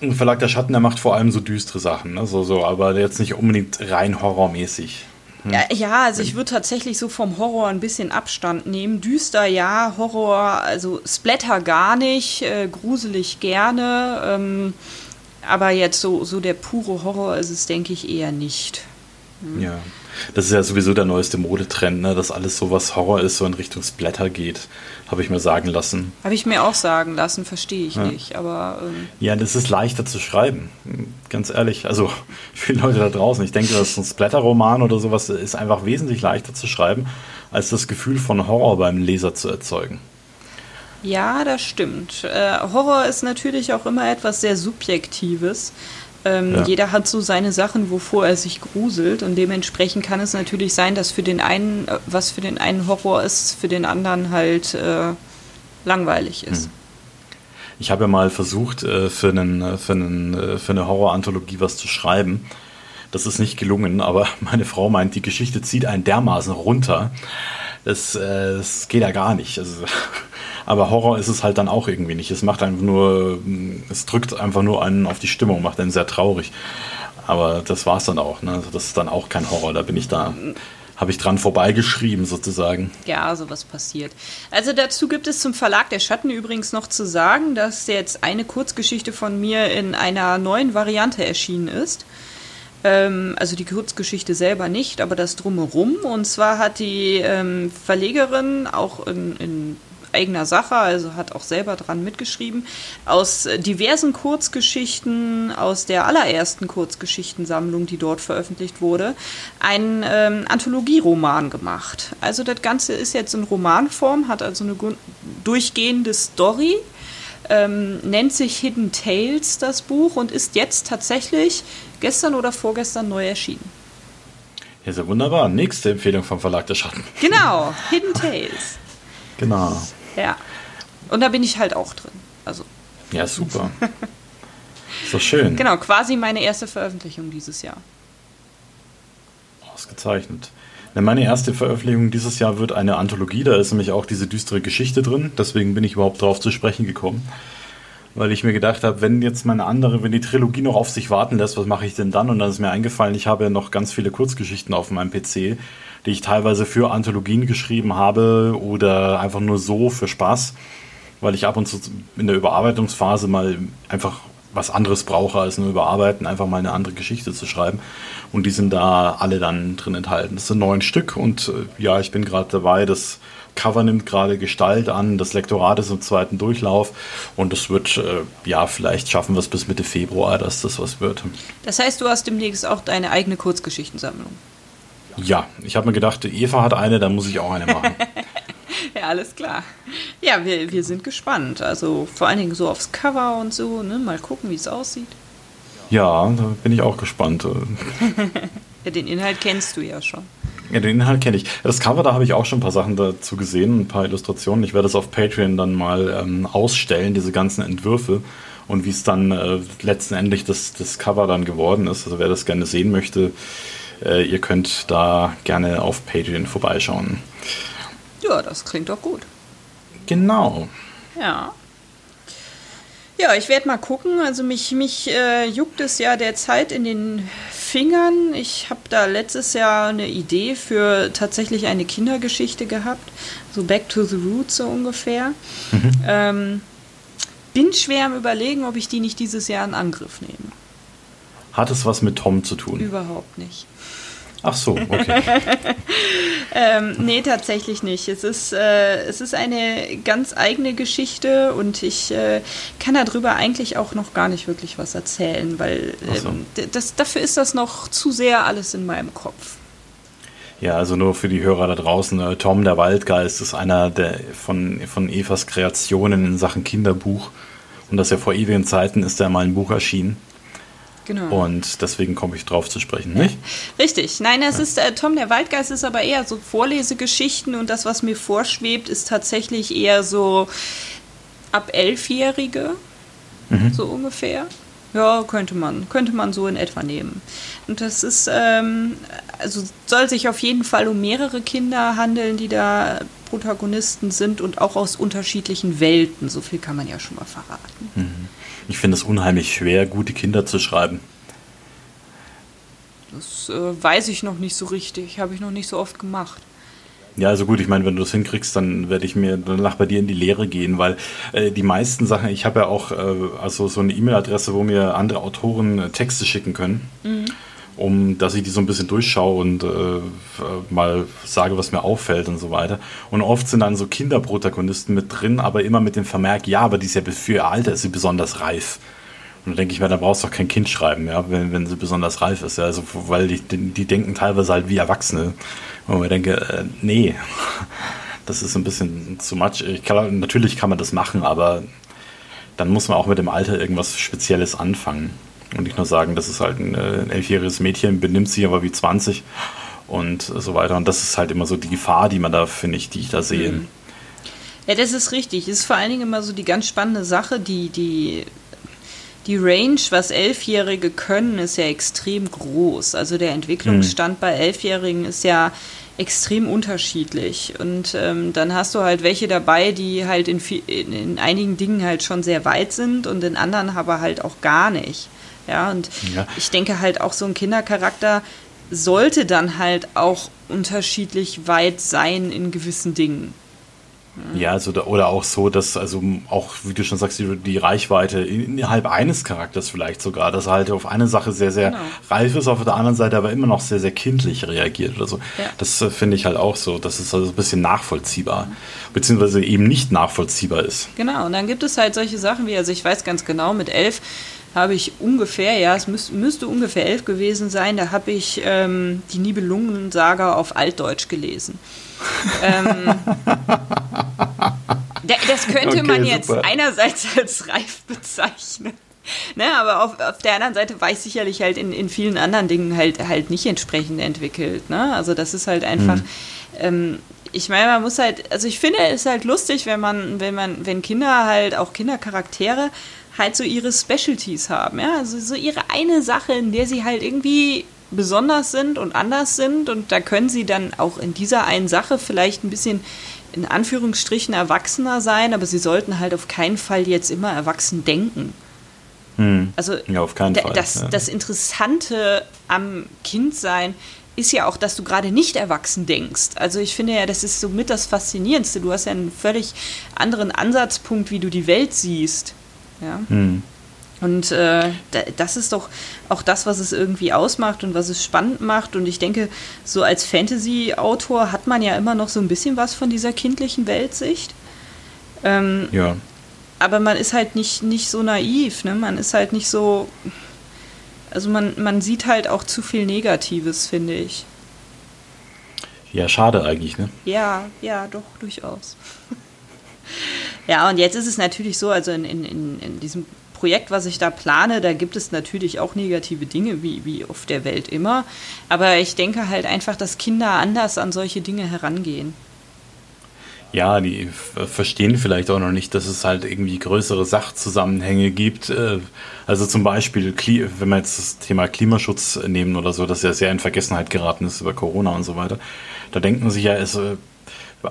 Im Verlag der Schatten, der macht vor allem so düstere Sachen, ne? so, so, aber jetzt nicht unbedingt rein horrormäßig. Ja, ja, also ich würde tatsächlich so vom Horror ein bisschen Abstand nehmen. Düster ja, Horror, also Splatter gar nicht, äh, gruselig gerne. Ähm, aber jetzt so, so der pure Horror ist es, denke ich, eher nicht. Ja, das ist ja sowieso der neueste Modetrend, ne? dass alles so was Horror ist, so in Richtung Splatter geht, habe ich mir sagen lassen. Habe ich mir auch sagen lassen, verstehe ich Ja. nicht. Aber ähm, Ja, das ist leichter zu schreiben, ganz ehrlich. Also für die Leute da draußen, ich denke, dass ein Splatter-Roman oder sowas ist einfach wesentlich leichter zu schreiben, als das Gefühl von Horror beim Leser zu erzeugen. ja, das stimmt. Äh, Horror ist natürlich auch immer etwas sehr Subjektives. Ähm, Ja. Jeder hat so seine Sachen, wovor er sich gruselt. Und dementsprechend kann es natürlich sein, dass für den einen, äh, was für den einen Horror ist, für den anderen halt äh, langweilig ist. Ich habe ja mal versucht, äh, für, einen, äh, für, einen, für eine Horror-Anthologie was zu schreiben. Das ist nicht gelungen, aber meine Frau meint, die Geschichte zieht einen dermaßen runter. Das, das geht ja gar nicht. Also, aber Horror ist es halt dann auch irgendwie nicht. Es macht einfach nur, es drückt einfach nur einen auf die Stimmung, macht einen sehr traurig. Aber das war es dann auch. Ne? Also das ist dann auch kein Horror. Da bin ich da, habe ich dran vorbeigeschrieben sozusagen. Ja, sowas passiert. Also dazu gibt es zum Verlag der Schatten übrigens noch zu sagen, dass jetzt eine Kurzgeschichte von mir in einer neuen Variante erschienen ist. Ähm, also die Kurzgeschichte selber nicht, aber das drumherum. Und zwar hat die ähm, Verlegerin auch in, in eigener Sache, also hat auch selber dran mitgeschrieben, aus diversen Kurzgeschichten, aus der allerersten Kurzgeschichtensammlung, die dort veröffentlicht wurde, einen ähm, Anthologieroman gemacht. Also das Ganze ist jetzt in Romanform, hat also eine durchgehende Story, ähm, nennt sich Hidden Tales das Buch und ist jetzt tatsächlich gestern oder vorgestern neu erschienen. Ja, ja wunderbar. Nächste Empfehlung vom Verlag der Schatten. Genau, Hidden Tales. Genau. Ja. Und da bin ich halt auch drin. Also, Ja, super. Ist doch schön. genau, quasi meine erste Veröffentlichung dieses Jahr. Ausgezeichnet. Meine erste Veröffentlichung dieses Jahr wird eine Anthologie, da ist nämlich auch diese düstere Geschichte drin, deswegen bin ich überhaupt darauf zu sprechen gekommen. Weil ich mir gedacht habe, wenn jetzt meine andere, wenn die Trilogie noch auf sich warten lässt, was mache ich denn dann? Und dann ist mir eingefallen, ich habe ja noch ganz viele Kurzgeschichten auf meinem PC, die ich teilweise für Anthologien geschrieben habe oder einfach nur so für Spaß, weil ich ab und zu in der Überarbeitungsphase mal einfach was anderes brauche als nur überarbeiten, einfach mal eine andere Geschichte zu schreiben. Und die sind da alle dann drin enthalten. Das sind neun Stück und äh, ja, ich bin gerade dabei, das Cover nimmt gerade Gestalt an, das Lektorat ist im zweiten Durchlauf und es wird, äh, ja, vielleicht schaffen wir es bis Mitte Februar, dass das was wird. Das heißt, du hast demnächst auch deine eigene Kurzgeschichtensammlung. Ja, ich habe mir gedacht, Eva hat eine, dann muss ich auch eine machen. Ja, alles klar. Ja, wir, wir sind gespannt. Also vor allen Dingen so aufs Cover und so, ne? Mal gucken, wie es aussieht. ja, da bin ich auch gespannt. Ja, den Inhalt kennst du ja schon. Ja, den Inhalt kenne ich. Das Cover, da habe ich auch schon ein paar Sachen dazu gesehen, ein paar Illustrationen. Ich werde es auf Patreon dann mal ähm, ausstellen, diese ganzen Entwürfe und wie es dann äh, letztendlich das, das Cover dann geworden ist. Also wer das gerne sehen möchte, äh, ihr könnt da gerne auf Patreon vorbeischauen. Ja, das klingt doch gut. Genau. Ja. Ja, ich werde mal gucken. Also mich, mich äh, juckt es ja derzeit in den Fingern. Ich habe da letztes Jahr eine Idee für tatsächlich eine Kindergeschichte gehabt. So Back to the Roots so ungefähr. Ähm, bin schwer am überlegen, ob ich die nicht dieses Jahr in Angriff nehme. Hat es was mit Tom zu tun? Überhaupt nicht. Ach so, okay. Ähm, nee, tatsächlich nicht. Es ist, äh, es ist eine ganz eigene Geschichte und ich äh, kann darüber eigentlich auch noch gar nicht wirklich was erzählen, weil so. ähm, das, dafür ist das noch zu sehr alles in meinem Kopf. Ja, also nur für die Hörer da draußen. äh, Tom der Waldgeist ist einer der von, von Evas Kreationen in Sachen Kinderbuch. Und das ja vor ewigen Zeiten ist da mal ein Buch erschienen. Genau. Und deswegen komme ich drauf zu sprechen, nicht? Richtig. Nein, es ist äh, Tom der Waldgeist ist aber eher so Vorlesegeschichten und das, was mir vorschwebt, ist tatsächlich eher so ab Elfjährige, Mhm. so ungefähr. Ja, könnte man, könnte man so in etwa nehmen. Und das ist, ähm, also soll sich auf jeden Fall um mehrere Kinder handeln, die da Protagonisten sind und auch aus unterschiedlichen Welten. So viel kann man ja schon mal verraten. Mhm. Ich finde es unheimlich schwer, gute Kinder zu schreiben. Das äh, weiß ich noch nicht so richtig, habe ich noch nicht so oft gemacht. Ja, also gut, ich meine, wenn du das hinkriegst, dann werde ich mir danach bei dir in die Lehre gehen, weil äh, die meisten Sachen, ich habe ja auch äh, also so eine E-Mail-Adresse, wo mir andere Autoren äh, Texte schicken können, mhm. um dass ich die so ein bisschen durchschaue und äh, mal sage, was mir auffällt und so weiter. Und oft sind dann so Kinderprotagonisten mit drin, aber immer mit dem Vermerk, ja, aber die ist ja für ihr Alter ist sie besonders reif. Und da denke ich mir, da brauchst du doch kein Kind schreiben, ja, wenn, wenn sie besonders reif ist. Ja. Also, weil die, die denken teilweise halt wie Erwachsene. Und ich denke, äh, nee, das ist ein bisschen zu much. Kann, natürlich kann man das machen, aber dann muss man auch mit dem Alter irgendwas Spezielles anfangen. Und nicht nur sagen, das ist halt ein, äh, ein elfjähriges Mädchen, benimmt sich aber wie 20 und so weiter. Und das ist halt immer so die Gefahr, die man da, finde ich, die ich da sehe. Mhm. Ja, das ist richtig. Das ist vor allen Dingen immer so die ganz spannende Sache, die, die die Range, was Elfjährige können, ist ja extrem groß. Also der Entwicklungsstand mhm. bei Elfjährigen ist ja extrem unterschiedlich. Und ähm, dann hast du halt welche dabei, die halt in, in, in, einigen Dingen halt schon sehr weit sind und in anderen aber halt auch gar nicht. Ja, und ja. ich denke halt auch so ein Kindercharakter sollte dann halt auch unterschiedlich weit sein in gewissen Dingen. Ja, also oder auch so, dass also auch, wie du schon sagst, die, die, Reichweite innerhalb eines Charakters vielleicht sogar, dass er halt auf eine Sache sehr, sehr genau. reif ist, auf der anderen Seite aber immer noch sehr, sehr kindlich reagiert oder so. Ja. Das äh, finde ich halt auch so, dass es also ein bisschen nachvollziehbar, beziehungsweise eben nicht nachvollziehbar ist. Genau, und dann gibt es halt solche Sachen wie, also ich weiß ganz genau, mit elf habe ich ungefähr, ja, es müß, müsste ungefähr elf gewesen sein, da habe ich ähm, die Nibelungensaga auf Altdeutsch gelesen ähm, das könnte okay, man jetzt super. einerseits als reif bezeichnen. Ne, aber auf, auf der anderen Seite war ich sicherlich halt in, in vielen anderen Dingen halt halt nicht entsprechend entwickelt. Ne? Also das ist halt einfach, mhm. ähm, ich meine, man muss halt, also ich finde es halt lustig, wenn man, wenn man, wenn Kinder halt, auch Kindercharaktere, halt so ihre Specialties haben, ja, also so ihre eine Sache, in der sie halt irgendwie besonders sind und anders sind und da können sie dann auch in dieser einen Sache vielleicht ein bisschen in Anführungsstrichen erwachsener sein, aber sie sollten halt auf keinen Fall jetzt immer erwachsen denken. Hm. Also ja, auf keinen Fall. Das, ja. das Interessante am Kindsein ist ja auch, dass du gerade nicht erwachsen denkst. Also ich finde ja, das ist somit das Faszinierendste. Du hast ja einen völlig anderen Ansatzpunkt, wie du die Welt siehst. Ja. Hm. Und äh, das ist doch auch das, was es irgendwie ausmacht und was es spannend macht. Und ich denke, so als Fantasy-Autor hat man ja immer noch so ein bisschen was von dieser kindlichen Weltsicht. Ähm, ja. Aber man ist halt nicht, nicht so naiv, ne? Man ist halt nicht so. Also man, man sieht halt auch zu viel Negatives, finde ich. Ja, schade eigentlich, ne? Ja, ja, doch, durchaus. ja, und jetzt ist es natürlich so, also in, in, in diesem Projekt, was ich da plane, da gibt es natürlich auch negative Dinge, wie, wie auf der Welt immer. Aber ich denke halt einfach, dass Kinder anders an solche Dinge herangehen. Ja, die verstehen vielleicht auch noch nicht, dass es halt irgendwie größere Sachzusammenhänge gibt. Äh, also zum Beispiel, wenn wir jetzt das Thema Klimaschutz nehmen oder so, das ja sehr in Vergessenheit geraten ist über Corona und so weiter. Da denken sich ja, es, äh,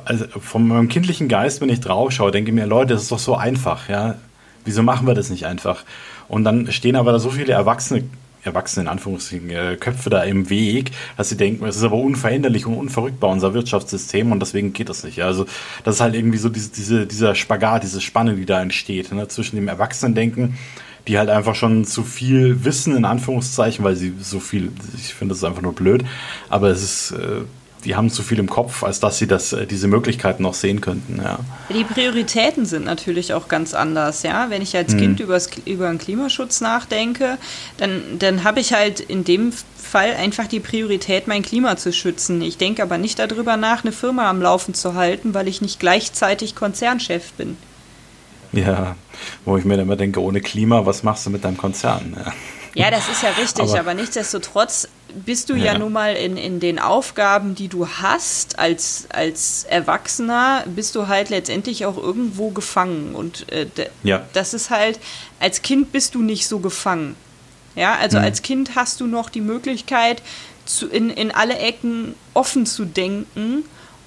also von meinem kindlichen Geist, wenn ich drauf schaue, denke ich mir, Leute, das ist doch so einfach, ja. Wieso machen wir das nicht einfach? Und dann stehen aber da so viele Erwachsene, Erwachsene in Anführungszeichen, äh, Köpfe da im Weg, dass sie denken, es ist aber unveränderlich und unverrückbar, unser Wirtschaftssystem und deswegen geht das nicht. Also das ist halt irgendwie so diese, diese, dieser Spagat, diese Spanne, die da entsteht, ne, zwischen dem Erwachsenendenken, die halt einfach schon zu viel wissen, in Anführungszeichen, weil sie so viel, ich finde das ist einfach nur blöd, aber es ist... Äh, die haben zu viel im Kopf, als dass sie das, äh, diese Möglichkeiten noch sehen könnten. Ja. Die Prioritäten sind natürlich auch ganz anders. Ja? Wenn ich als mhm. Kind übers, über den Klimaschutz nachdenke, dann, dann habe ich halt in dem Fall einfach die Priorität, mein Klima zu schützen. Ich denke aber nicht darüber nach, eine Firma am Laufen zu halten, weil ich nicht gleichzeitig Konzernchef bin. Ja, wo ich mir dann immer denke, ohne Klima, was machst du mit deinem Konzern? Ja. Ja, das ist ja richtig, aber, aber, nichtsdestotrotz bist du ja. ja nun mal in, in den Aufgaben, die du hast als, als Erwachsener, bist du halt letztendlich auch irgendwo gefangen. Und äh, ja. das ist halt, als Kind bist du nicht so gefangen. Ja, also mhm. als Kind hast du noch die Möglichkeit, zu, in, in alle Ecken offen zu denken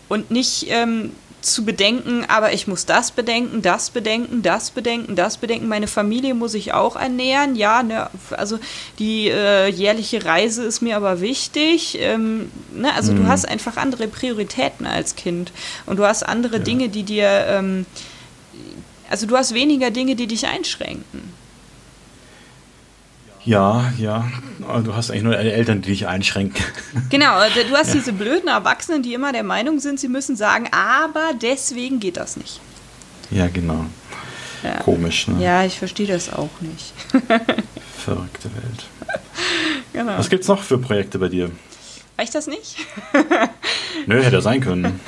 und nicht ähm, zu bedenken, aber ich muss das bedenken, das bedenken, das bedenken, das bedenken. Meine Familie muss ich auch ernähren. Ja, ne, also die äh, jährliche Reise ist mir aber wichtig. Ähm, ne, also mhm. du hast einfach andere Prioritäten als Kind und du hast andere ja. Dinge, die dir, ähm, also du hast weniger Dinge, die dich einschränken. Ja, ja. Du hast eigentlich nur deine Eltern, die dich einschränken. Genau, du hast ja. diese blöden Erwachsenen, die immer der Meinung sind, sie müssen sagen, aber deswegen geht das nicht. Ja, genau. Ja. Komisch, ne? Ja, ich verstehe das auch nicht. Verrückte Welt. Genau. Was gibt's noch für Projekte bei dir? Reicht das nicht? Nö, hätte sein können.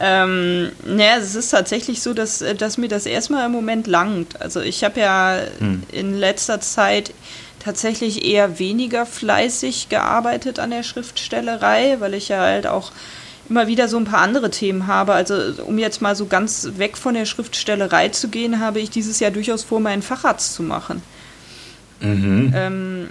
ähm, naja, es ist tatsächlich so, dass, dass mir das erstmal im Moment langt. Also ich habe ja hm. in letzter Zeit tatsächlich eher weniger fleißig gearbeitet an der Schriftstellerei, weil ich ja halt auch immer wieder so ein paar andere Themen habe. Also um jetzt mal so ganz weg von der Schriftstellerei zu gehen, habe ich dieses Jahr durchaus vor, meinen Facharzt zu machen. Mhm. Ähm,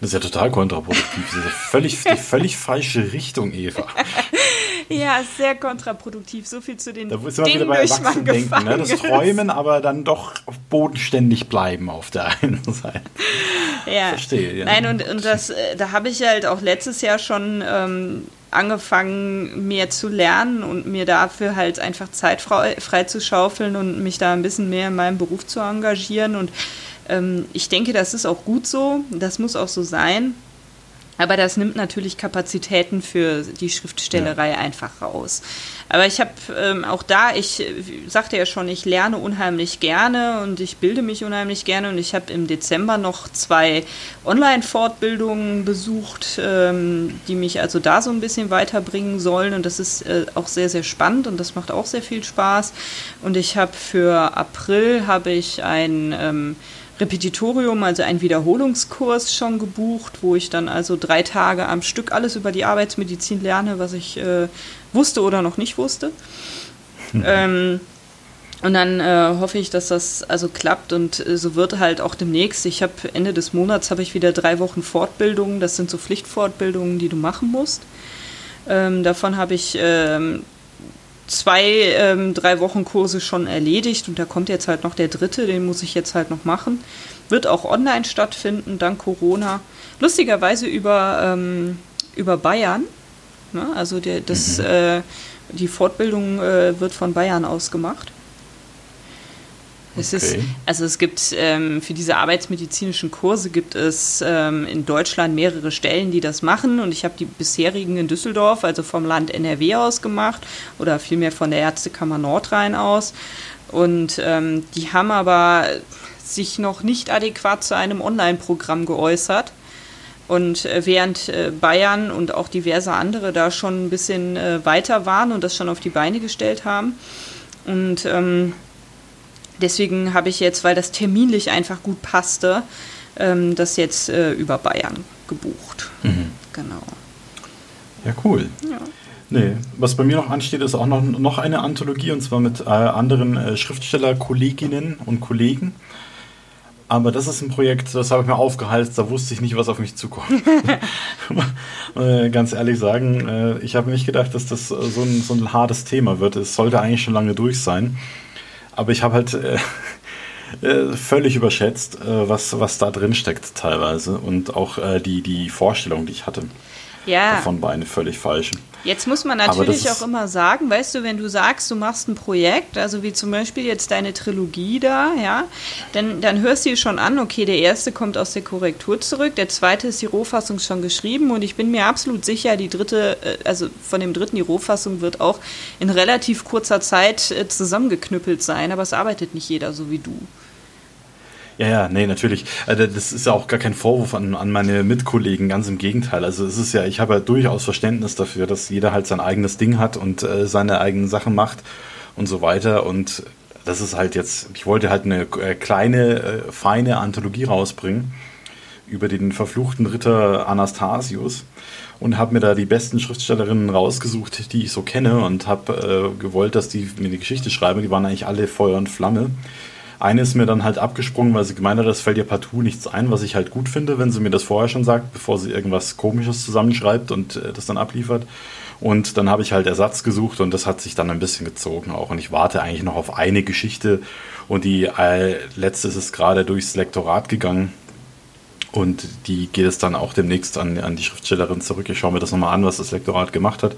das ist ja total kontraproduktiv. Das ist ja völlig, die völlig falsche Richtung, Eva. ja, sehr kontraproduktiv. So viel zu den da ist Dingen, wieder bei Erwachsenen ne? Das Träumen, aber dann doch bodenständig bleiben auf der einen Seite. Ja. Verstehe, ja. Nein, und, und das, äh, da habe ich halt auch letztes Jahr schon ähm, angefangen, mehr zu lernen und mir dafür halt einfach Zeit frei, frei zu schaufeln und mich da ein bisschen mehr in meinem Beruf zu engagieren. Und ähm, ich denke, das ist auch gut so. Das muss auch so sein. Aber das nimmt natürlich Kapazitäten für die Schriftstellerei ja. einfach raus. Aber ich habe ähm, auch da, ich sagte ja schon, ich lerne unheimlich gerne und ich bilde mich unheimlich gerne und ich habe im Dezember noch zwei Online-Fortbildungen besucht, ähm, die mich also da so ein bisschen weiterbringen sollen und das ist äh, auch sehr, sehr spannend und das macht auch sehr viel Spaß. Und ich habe für April habe ich ein ähm, Repetitorium, also ein Wiederholungskurs schon gebucht, wo ich dann also drei Tage am Stück alles über die Arbeitsmedizin lerne, was ich äh, wusste oder noch nicht wusste. Mhm. Ähm, und dann äh, hoffe ich, dass das also klappt und äh, so wird halt auch demnächst. Ich habe Ende des Monats habe ich wieder drei Wochen Fortbildungen. Das sind so Pflichtfortbildungen, die du machen musst. Ähm, davon habe ich ähm, zwei, ähm, drei Wochen Kurse schon erledigt und da kommt jetzt halt noch der dritte, den muss ich jetzt halt noch machen. Wird auch online stattfinden, dank Corona. Lustigerweise über, ähm, über Bayern. Ne? Also der, das, mhm. äh, die Fortbildung äh, wird von Bayern aus gemacht. Es okay. ist, also es gibt ähm, für diese arbeitsmedizinischen Kurse gibt es ähm, in Deutschland mehrere Stellen, die das machen und ich habe die bisherigen in Düsseldorf, also vom Land NRW aus gemacht oder vielmehr von der Ärztekammer Nordrhein aus und ähm, die haben aber sich noch nicht adäquat zu einem Online-Programm geäußert. Und äh, während äh, Bayern und auch diverse andere da schon ein bisschen äh, weiter waren und das schon auf die Beine gestellt haben. Und ähm, deswegen habe ich jetzt, weil das terminlich einfach gut passte, ähm, das jetzt äh, über Bayern gebucht. Mhm. Genau. Ja, cool. Ja. Nee, was bei mir noch ansteht, ist auch noch, noch eine Anthologie und zwar mit äh, anderen äh, Schriftsteller-Kolleginnen und Kollegen. Aber das ist ein Projekt, das habe ich mir aufgehalst, da wusste ich nicht, was auf mich zukommt. äh, ganz ehrlich sagen, äh, ich habe nicht gedacht, dass das so ein, so ein hartes Thema wird. Es sollte eigentlich schon lange durch sein. Aber ich habe halt äh, äh, völlig überschätzt, äh, was, was da drin steckt teilweise und auch äh, die, die Vorstellung, die ich hatte. Ja. Davon war eine völlig falsche. Jetzt muss man natürlich auch immer sagen, weißt du, wenn du sagst, du machst ein Projekt, also wie zum Beispiel jetzt deine Trilogie da, ja, dann, dann hörst du dir schon an, okay, der erste kommt aus der Korrektur zurück, der zweite ist die Rohfassung schon geschrieben und ich bin mir absolut sicher, die dritte, äh, also von dem dritten die Rohfassung wird auch in relativ kurzer Zeit äh, zusammengeknüppelt sein, aber es arbeitet nicht jeder so wie du. Ja, ja, nee, natürlich. Also das ist ja auch gar kein Vorwurf an, an meine Mitkollegen, ganz im Gegenteil. Also es ist ja, ich habe ja durchaus Verständnis dafür, dass jeder halt sein eigenes Ding hat und äh, seine eigenen Sachen macht und so weiter. Und das ist halt jetzt, ich wollte halt eine äh, kleine, äh, feine Anthologie rausbringen über den verfluchten Ritter Anastasius und habe mir da die besten Schriftstellerinnen rausgesucht, die ich so kenne und habe äh, gewollt, dass die mir die Geschichte schreiben. Die waren eigentlich alle Feuer und Flamme. Eine ist mir dann halt abgesprungen, weil sie gemeint hat, das fällt ihr partout nichts ein, was ich halt gut finde, wenn sie mir das vorher schon sagt, bevor sie irgendwas Komisches zusammenschreibt und äh, das dann abliefert. Und dann habe ich halt Ersatz gesucht und das hat sich dann ein bisschen gezogen auch. Und ich warte eigentlich noch auf eine Geschichte und die äh, letzte ist gerade durchs Lektorat gegangen. Und die geht es dann auch demnächst an, an die Schriftstellerin zurück. Ich schaue mir das nochmal an, was das Lektorat gemacht hat.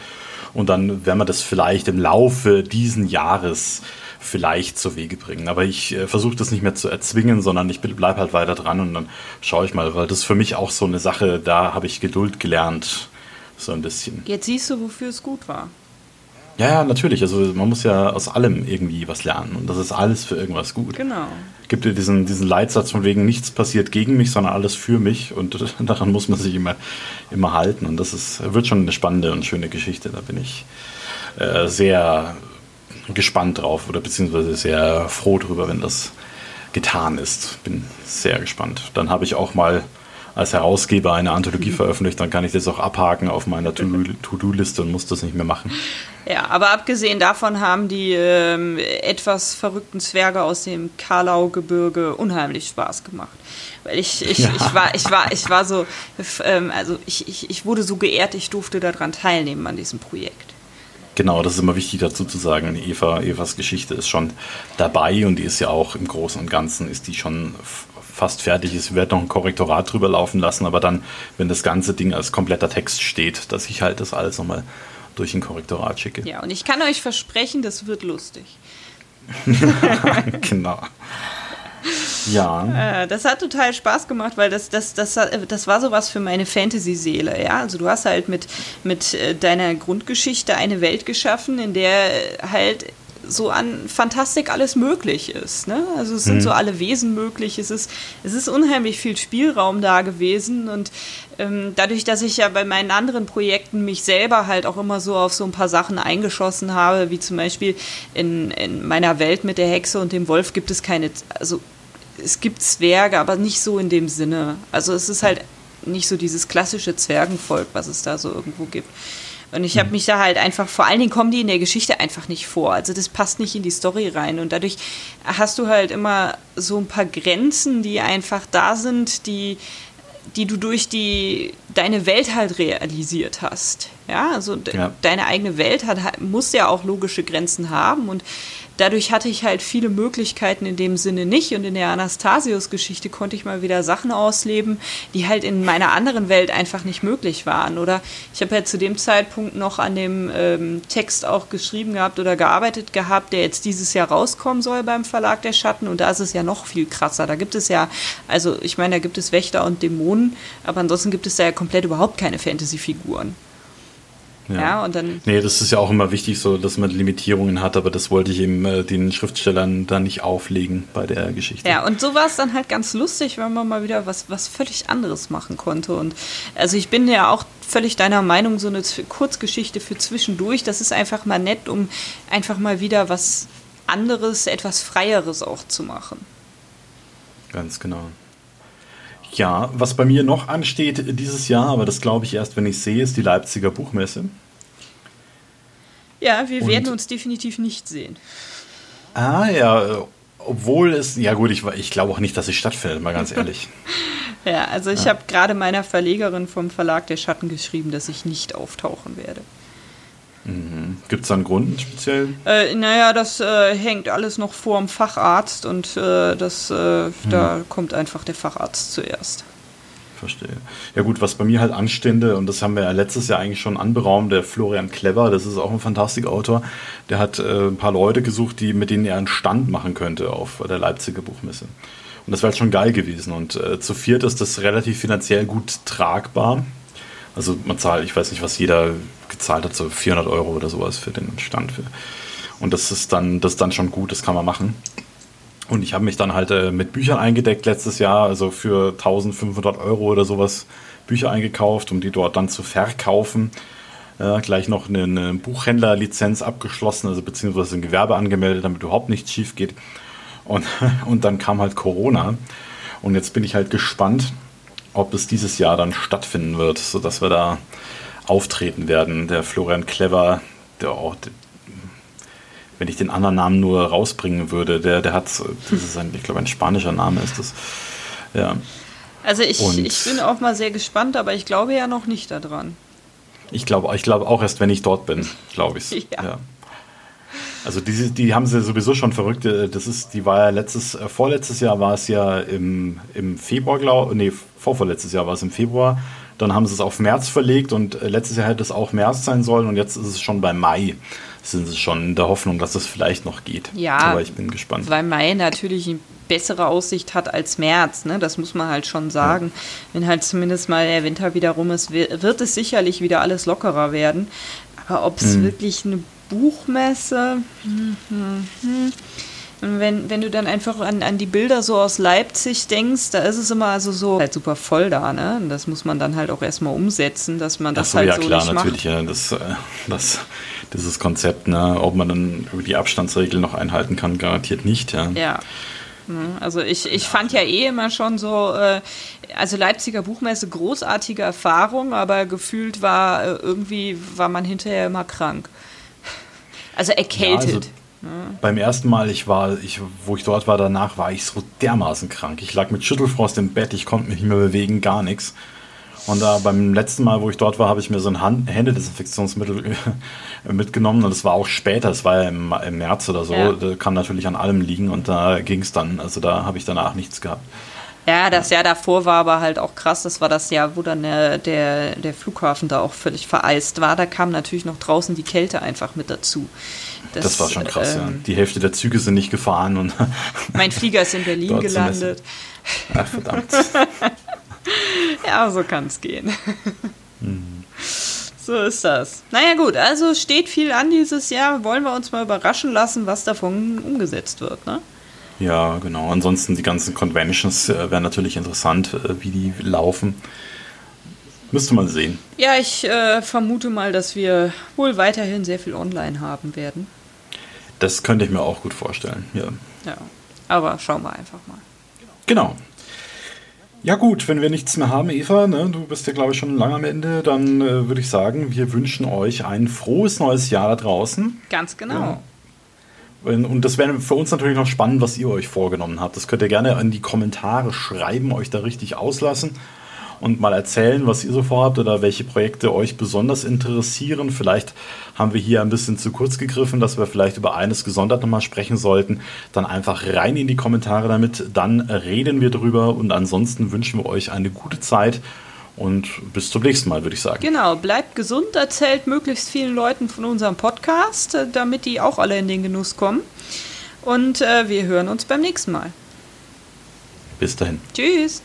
Und dann werden wir das vielleicht im Laufe diesen Jahres vielleicht zu Wege bringen. Aber ich äh, versuche das nicht mehr zu erzwingen, sondern ich bleibe halt weiter dran und dann schaue ich mal, weil das ist für mich auch so eine Sache, da habe ich Geduld gelernt so ein bisschen. Jetzt siehst du, wofür es gut war. Ja, ja, natürlich. Also man muss ja aus allem irgendwie was lernen und das ist alles für irgendwas gut. Genau. Gibt ja diesen, diesen Leitsatz von wegen, nichts passiert gegen mich, sondern alles für mich und daran muss man sich immer, immer halten und das ist, wird schon eine spannende und schöne Geschichte. Da bin ich äh, sehr gespannt drauf oder beziehungsweise sehr froh drüber, wenn das getan ist. Bin sehr gespannt. Dann habe ich auch mal als Herausgeber eine Anthologie mhm. veröffentlicht, dann kann ich das auch abhaken auf meiner To-Do-Liste und muss das nicht mehr machen. Ja, aber abgesehen davon haben die ähm, etwas verrückten Zwerge aus dem Karlau-Gebirge unheimlich Spaß gemacht. Weil ich, ich, ja. ich, war, ich, war, ich war so, ähm, also ich, ich, ich wurde so geehrt, ich durfte daran teilnehmen an diesem Projekt. Genau, das ist immer wichtig dazu zu sagen. Eva, Evas Geschichte ist schon dabei und die ist ja auch im Großen und Ganzen ist die schon fast fertig ist, wird noch ein Korrektorat drüber laufen lassen, aber dann, wenn das ganze Ding als kompletter Text steht, dass ich halt das alles nochmal durch ein Korrektorat schicke. Ja, und ich kann euch versprechen, das wird lustig. genau. Ja. Äh, das hat total Spaß gemacht, weil das, das, das, das war sowas für meine Fantasy-Seele. Ja? Also du hast halt mit, mit äh, deiner Grundgeschichte eine Welt geschaffen, in der halt so an Fantastik alles möglich ist. Ne? Also es sind mhm. so alle Wesen möglich. Es ist, es ist unheimlich viel Spielraum da gewesen und ähm, dadurch, dass ich ja bei meinen anderen Projekten mich selber halt auch immer so auf so ein paar Sachen eingeschossen habe, wie zum Beispiel in, in meiner Welt mit der Hexe und dem Wolf gibt es keine, also es gibt Zwerge, aber nicht so in dem Sinne. Also es ist halt nicht so dieses klassische Zwergenvolk, was es da so irgendwo gibt. Und ich habe mhm. mich da halt einfach, vor allen Dingen kommen die in der Geschichte einfach nicht vor. Also das passt nicht in die Story rein. Und dadurch hast du halt immer so ein paar Grenzen, die einfach da sind, die, die du durch die, deine Welt halt realisiert hast. Ja, also ja. deine eigene Welt hat, muss ja auch logische Grenzen haben. Und dadurch hatte ich halt viele Möglichkeiten in dem Sinne nicht. Und in der Anastasius-Geschichte konnte ich mal wieder Sachen ausleben, die halt in meiner anderen Welt einfach nicht möglich waren. Oder ich habe ja zu dem Zeitpunkt noch an dem ähm, Text auch geschrieben gehabt oder gearbeitet gehabt, der jetzt dieses Jahr rauskommen soll beim Verlag der Schatten. Und da ist es ja noch viel krasser. Da gibt es ja, also ich meine, da gibt es Wächter und Dämonen, aber ansonsten gibt es da ja komplett überhaupt keine Fantasy-Figuren. Ja. ja. und dann. Nee, das ist ja auch immer wichtig, so dass man Limitierungen hat, aber das wollte ich eben äh, den Schriftstellern dann nicht auflegen bei der Geschichte. Ja, und so war es dann halt ganz lustig, wenn man mal wieder was, was völlig anderes machen konnte. Und also ich bin ja auch völlig deiner Meinung, so eine Kurzgeschichte für zwischendurch, das ist einfach mal nett, um einfach mal wieder was anderes, etwas Freieres auch zu machen. Ganz genau. Ja, was bei mir noch ansteht dieses Jahr, aber das glaube ich erst, wenn ich sehe, ist die Leipziger Buchmesse. Ja, wir Und werden uns definitiv nicht sehen. Ah ja, obwohl es, ja gut, ich, ich glaube auch nicht, dass es stattfindet, mal ganz ehrlich. ja, also ich ja. habe gerade meiner Verlegerin vom Verlag Der Schatten geschrieben, dass ich nicht auftauchen werde. Mhm. Gibt es da einen Grund speziell? Äh, naja, das äh, hängt alles noch vor dem Facharzt und äh, das, äh, mhm. da kommt einfach der Facharzt zuerst. Verstehe. Ja gut, was bei mir halt anstände, und das haben wir ja letztes Jahr eigentlich schon anberaumt, der Florian Clever, das ist auch ein Fantastikautor, der hat äh, ein paar Leute gesucht, die, mit denen er einen Stand machen könnte auf der Leipziger Buchmesse. Und das wäre halt schon geil gewesen. Und äh, zu viert ist das relativ finanziell gut tragbar. Also man zahlt, ich weiß nicht, was jeder gezahlt hat, so 400 Euro oder sowas für den Stand. Und das ist dann, das ist dann schon gut, das kann man machen. Und ich habe mich dann halt äh, mit Büchern eingedeckt letztes Jahr, also für 1500 Euro oder sowas Bücher eingekauft, um die dort dann zu verkaufen. Äh, gleich noch eine, eine Buchhändlerlizenz abgeschlossen, also beziehungsweise ein Gewerbe angemeldet, damit überhaupt nichts schief geht. Und, und dann kam halt Corona. Und jetzt bin ich halt gespannt, ob es dieses Jahr dann stattfinden wird, sodass wir da auftreten werden. Der Florian Clever, der auch, wenn ich den anderen Namen nur rausbringen würde, der, der hat, das ist ein, ich glaube, ein spanischer Name ist das. Ja. Also ich, ich bin auch mal sehr gespannt, aber ich glaube ja noch nicht daran. Ich glaube ich glaub auch erst, wenn ich dort bin, glaube ich. ja. ja. Also die, die haben sie sowieso schon verrückt. Äh, das ist, die war ja letztes, äh, vorletztes Jahr war es ja im, im Februar, glaube nee, vorvorletztes Jahr war es im Februar. Dann haben sie es auf März verlegt und äh, letztes Jahr hätte es auch März sein sollen und jetzt ist es schon bei Mai. Sind sie schon in der Hoffnung, dass es vielleicht noch geht. Ja, aber ich bin gespannt. Weil Mai natürlich eine bessere Aussicht hat als März, ne? das muss man halt schon sagen. Ja. Wenn halt zumindest mal der Winter wieder rum ist, wird es sicherlich wieder alles lockerer werden. Aber ob es mhm. wirklich eine Buchmesse. Hm, hm, hm. Wenn, wenn du dann einfach an, an die Bilder so aus Leipzig denkst, da ist es immer also so halt super voll da, ne? Und das muss man dann halt auch erstmal umsetzen, dass man das so, halt ja, so klar, nicht natürlich, macht. Ja, das, äh, das, dieses Konzept, ne? Ob man dann über die Abstandsregel noch einhalten kann, garantiert nicht, ja. Ja. Also ich, ich fand ja eh immer schon so, äh, also Leipziger Buchmesse großartige Erfahrung, aber gefühlt war äh, irgendwie, war man hinterher immer krank. Also erkältet. Ja, also Beim ersten Mal, ich war, ich, wo ich dort war, danach war ich so dermaßen krank. Ich lag mit Schüttelfrost im Bett, ich konnte mich nicht mehr bewegen, gar nichts. Und da beim letzten Mal, wo ich dort war, habe ich mir so ein Hand Händedesinfektionsmittel mitgenommen und es war auch später, es war ja im, im März oder so, ja. das kann natürlich an allem liegen und da ging es dann. Also da habe ich danach nichts gehabt. Ja, das Jahr davor war aber halt auch krass. Das war das Jahr, wo dann der, der, der Flughafen da auch völlig vereist war. Da kam natürlich noch draußen die Kälte einfach mit dazu. Das, das war schon krass, ähm, ja. Die Hälfte der Züge sind nicht gefahren und. mein Flieger ist in Berlin gelandet. Ach, verdammt. ja, so kann es gehen. Mhm. So ist das. Naja, gut, also steht viel an dieses Jahr. Wollen wir uns mal überraschen lassen, was davon umgesetzt wird, ne? Ja, genau. Ansonsten die ganzen Conventions äh, wären natürlich interessant, äh, wie die laufen. Müsste man sehen. Ja, ich äh, vermute mal, dass wir wohl weiterhin sehr viel online haben werden. Das könnte ich mir auch gut vorstellen, ja. Ja, aber schauen wir einfach mal. Genau. Ja gut, wenn wir nichts mehr haben, Eva, ne, du bist ja glaube ich schon lange am Ende, dann äh, würde ich sagen, wir wünschen euch ein frohes neues Jahr da draußen. Ganz genau. Ja. Und das wäre für uns natürlich noch spannend, was ihr euch vorgenommen habt. Das könnt ihr gerne in die Kommentare schreiben, euch da richtig auslassen und mal erzählen, was ihr so vorhabt oder welche Projekte euch besonders interessieren. Vielleicht haben wir hier ein bisschen zu kurz gegriffen, dass wir vielleicht über eines gesondert nochmal sprechen sollten. Dann einfach rein in die Kommentare damit, dann reden wir drüber und ansonsten wünschen wir euch eine gute Zeit und bis zum nächsten Mal, würde ich sagen. Genau, bleibt gesund, erzählt möglichst vielen Leuten von unserem Podcast, äh, damit die auch alle in den Genuss kommen. Und äh, wir hören uns beim nächsten Mal. Bis dahin. Tschüss.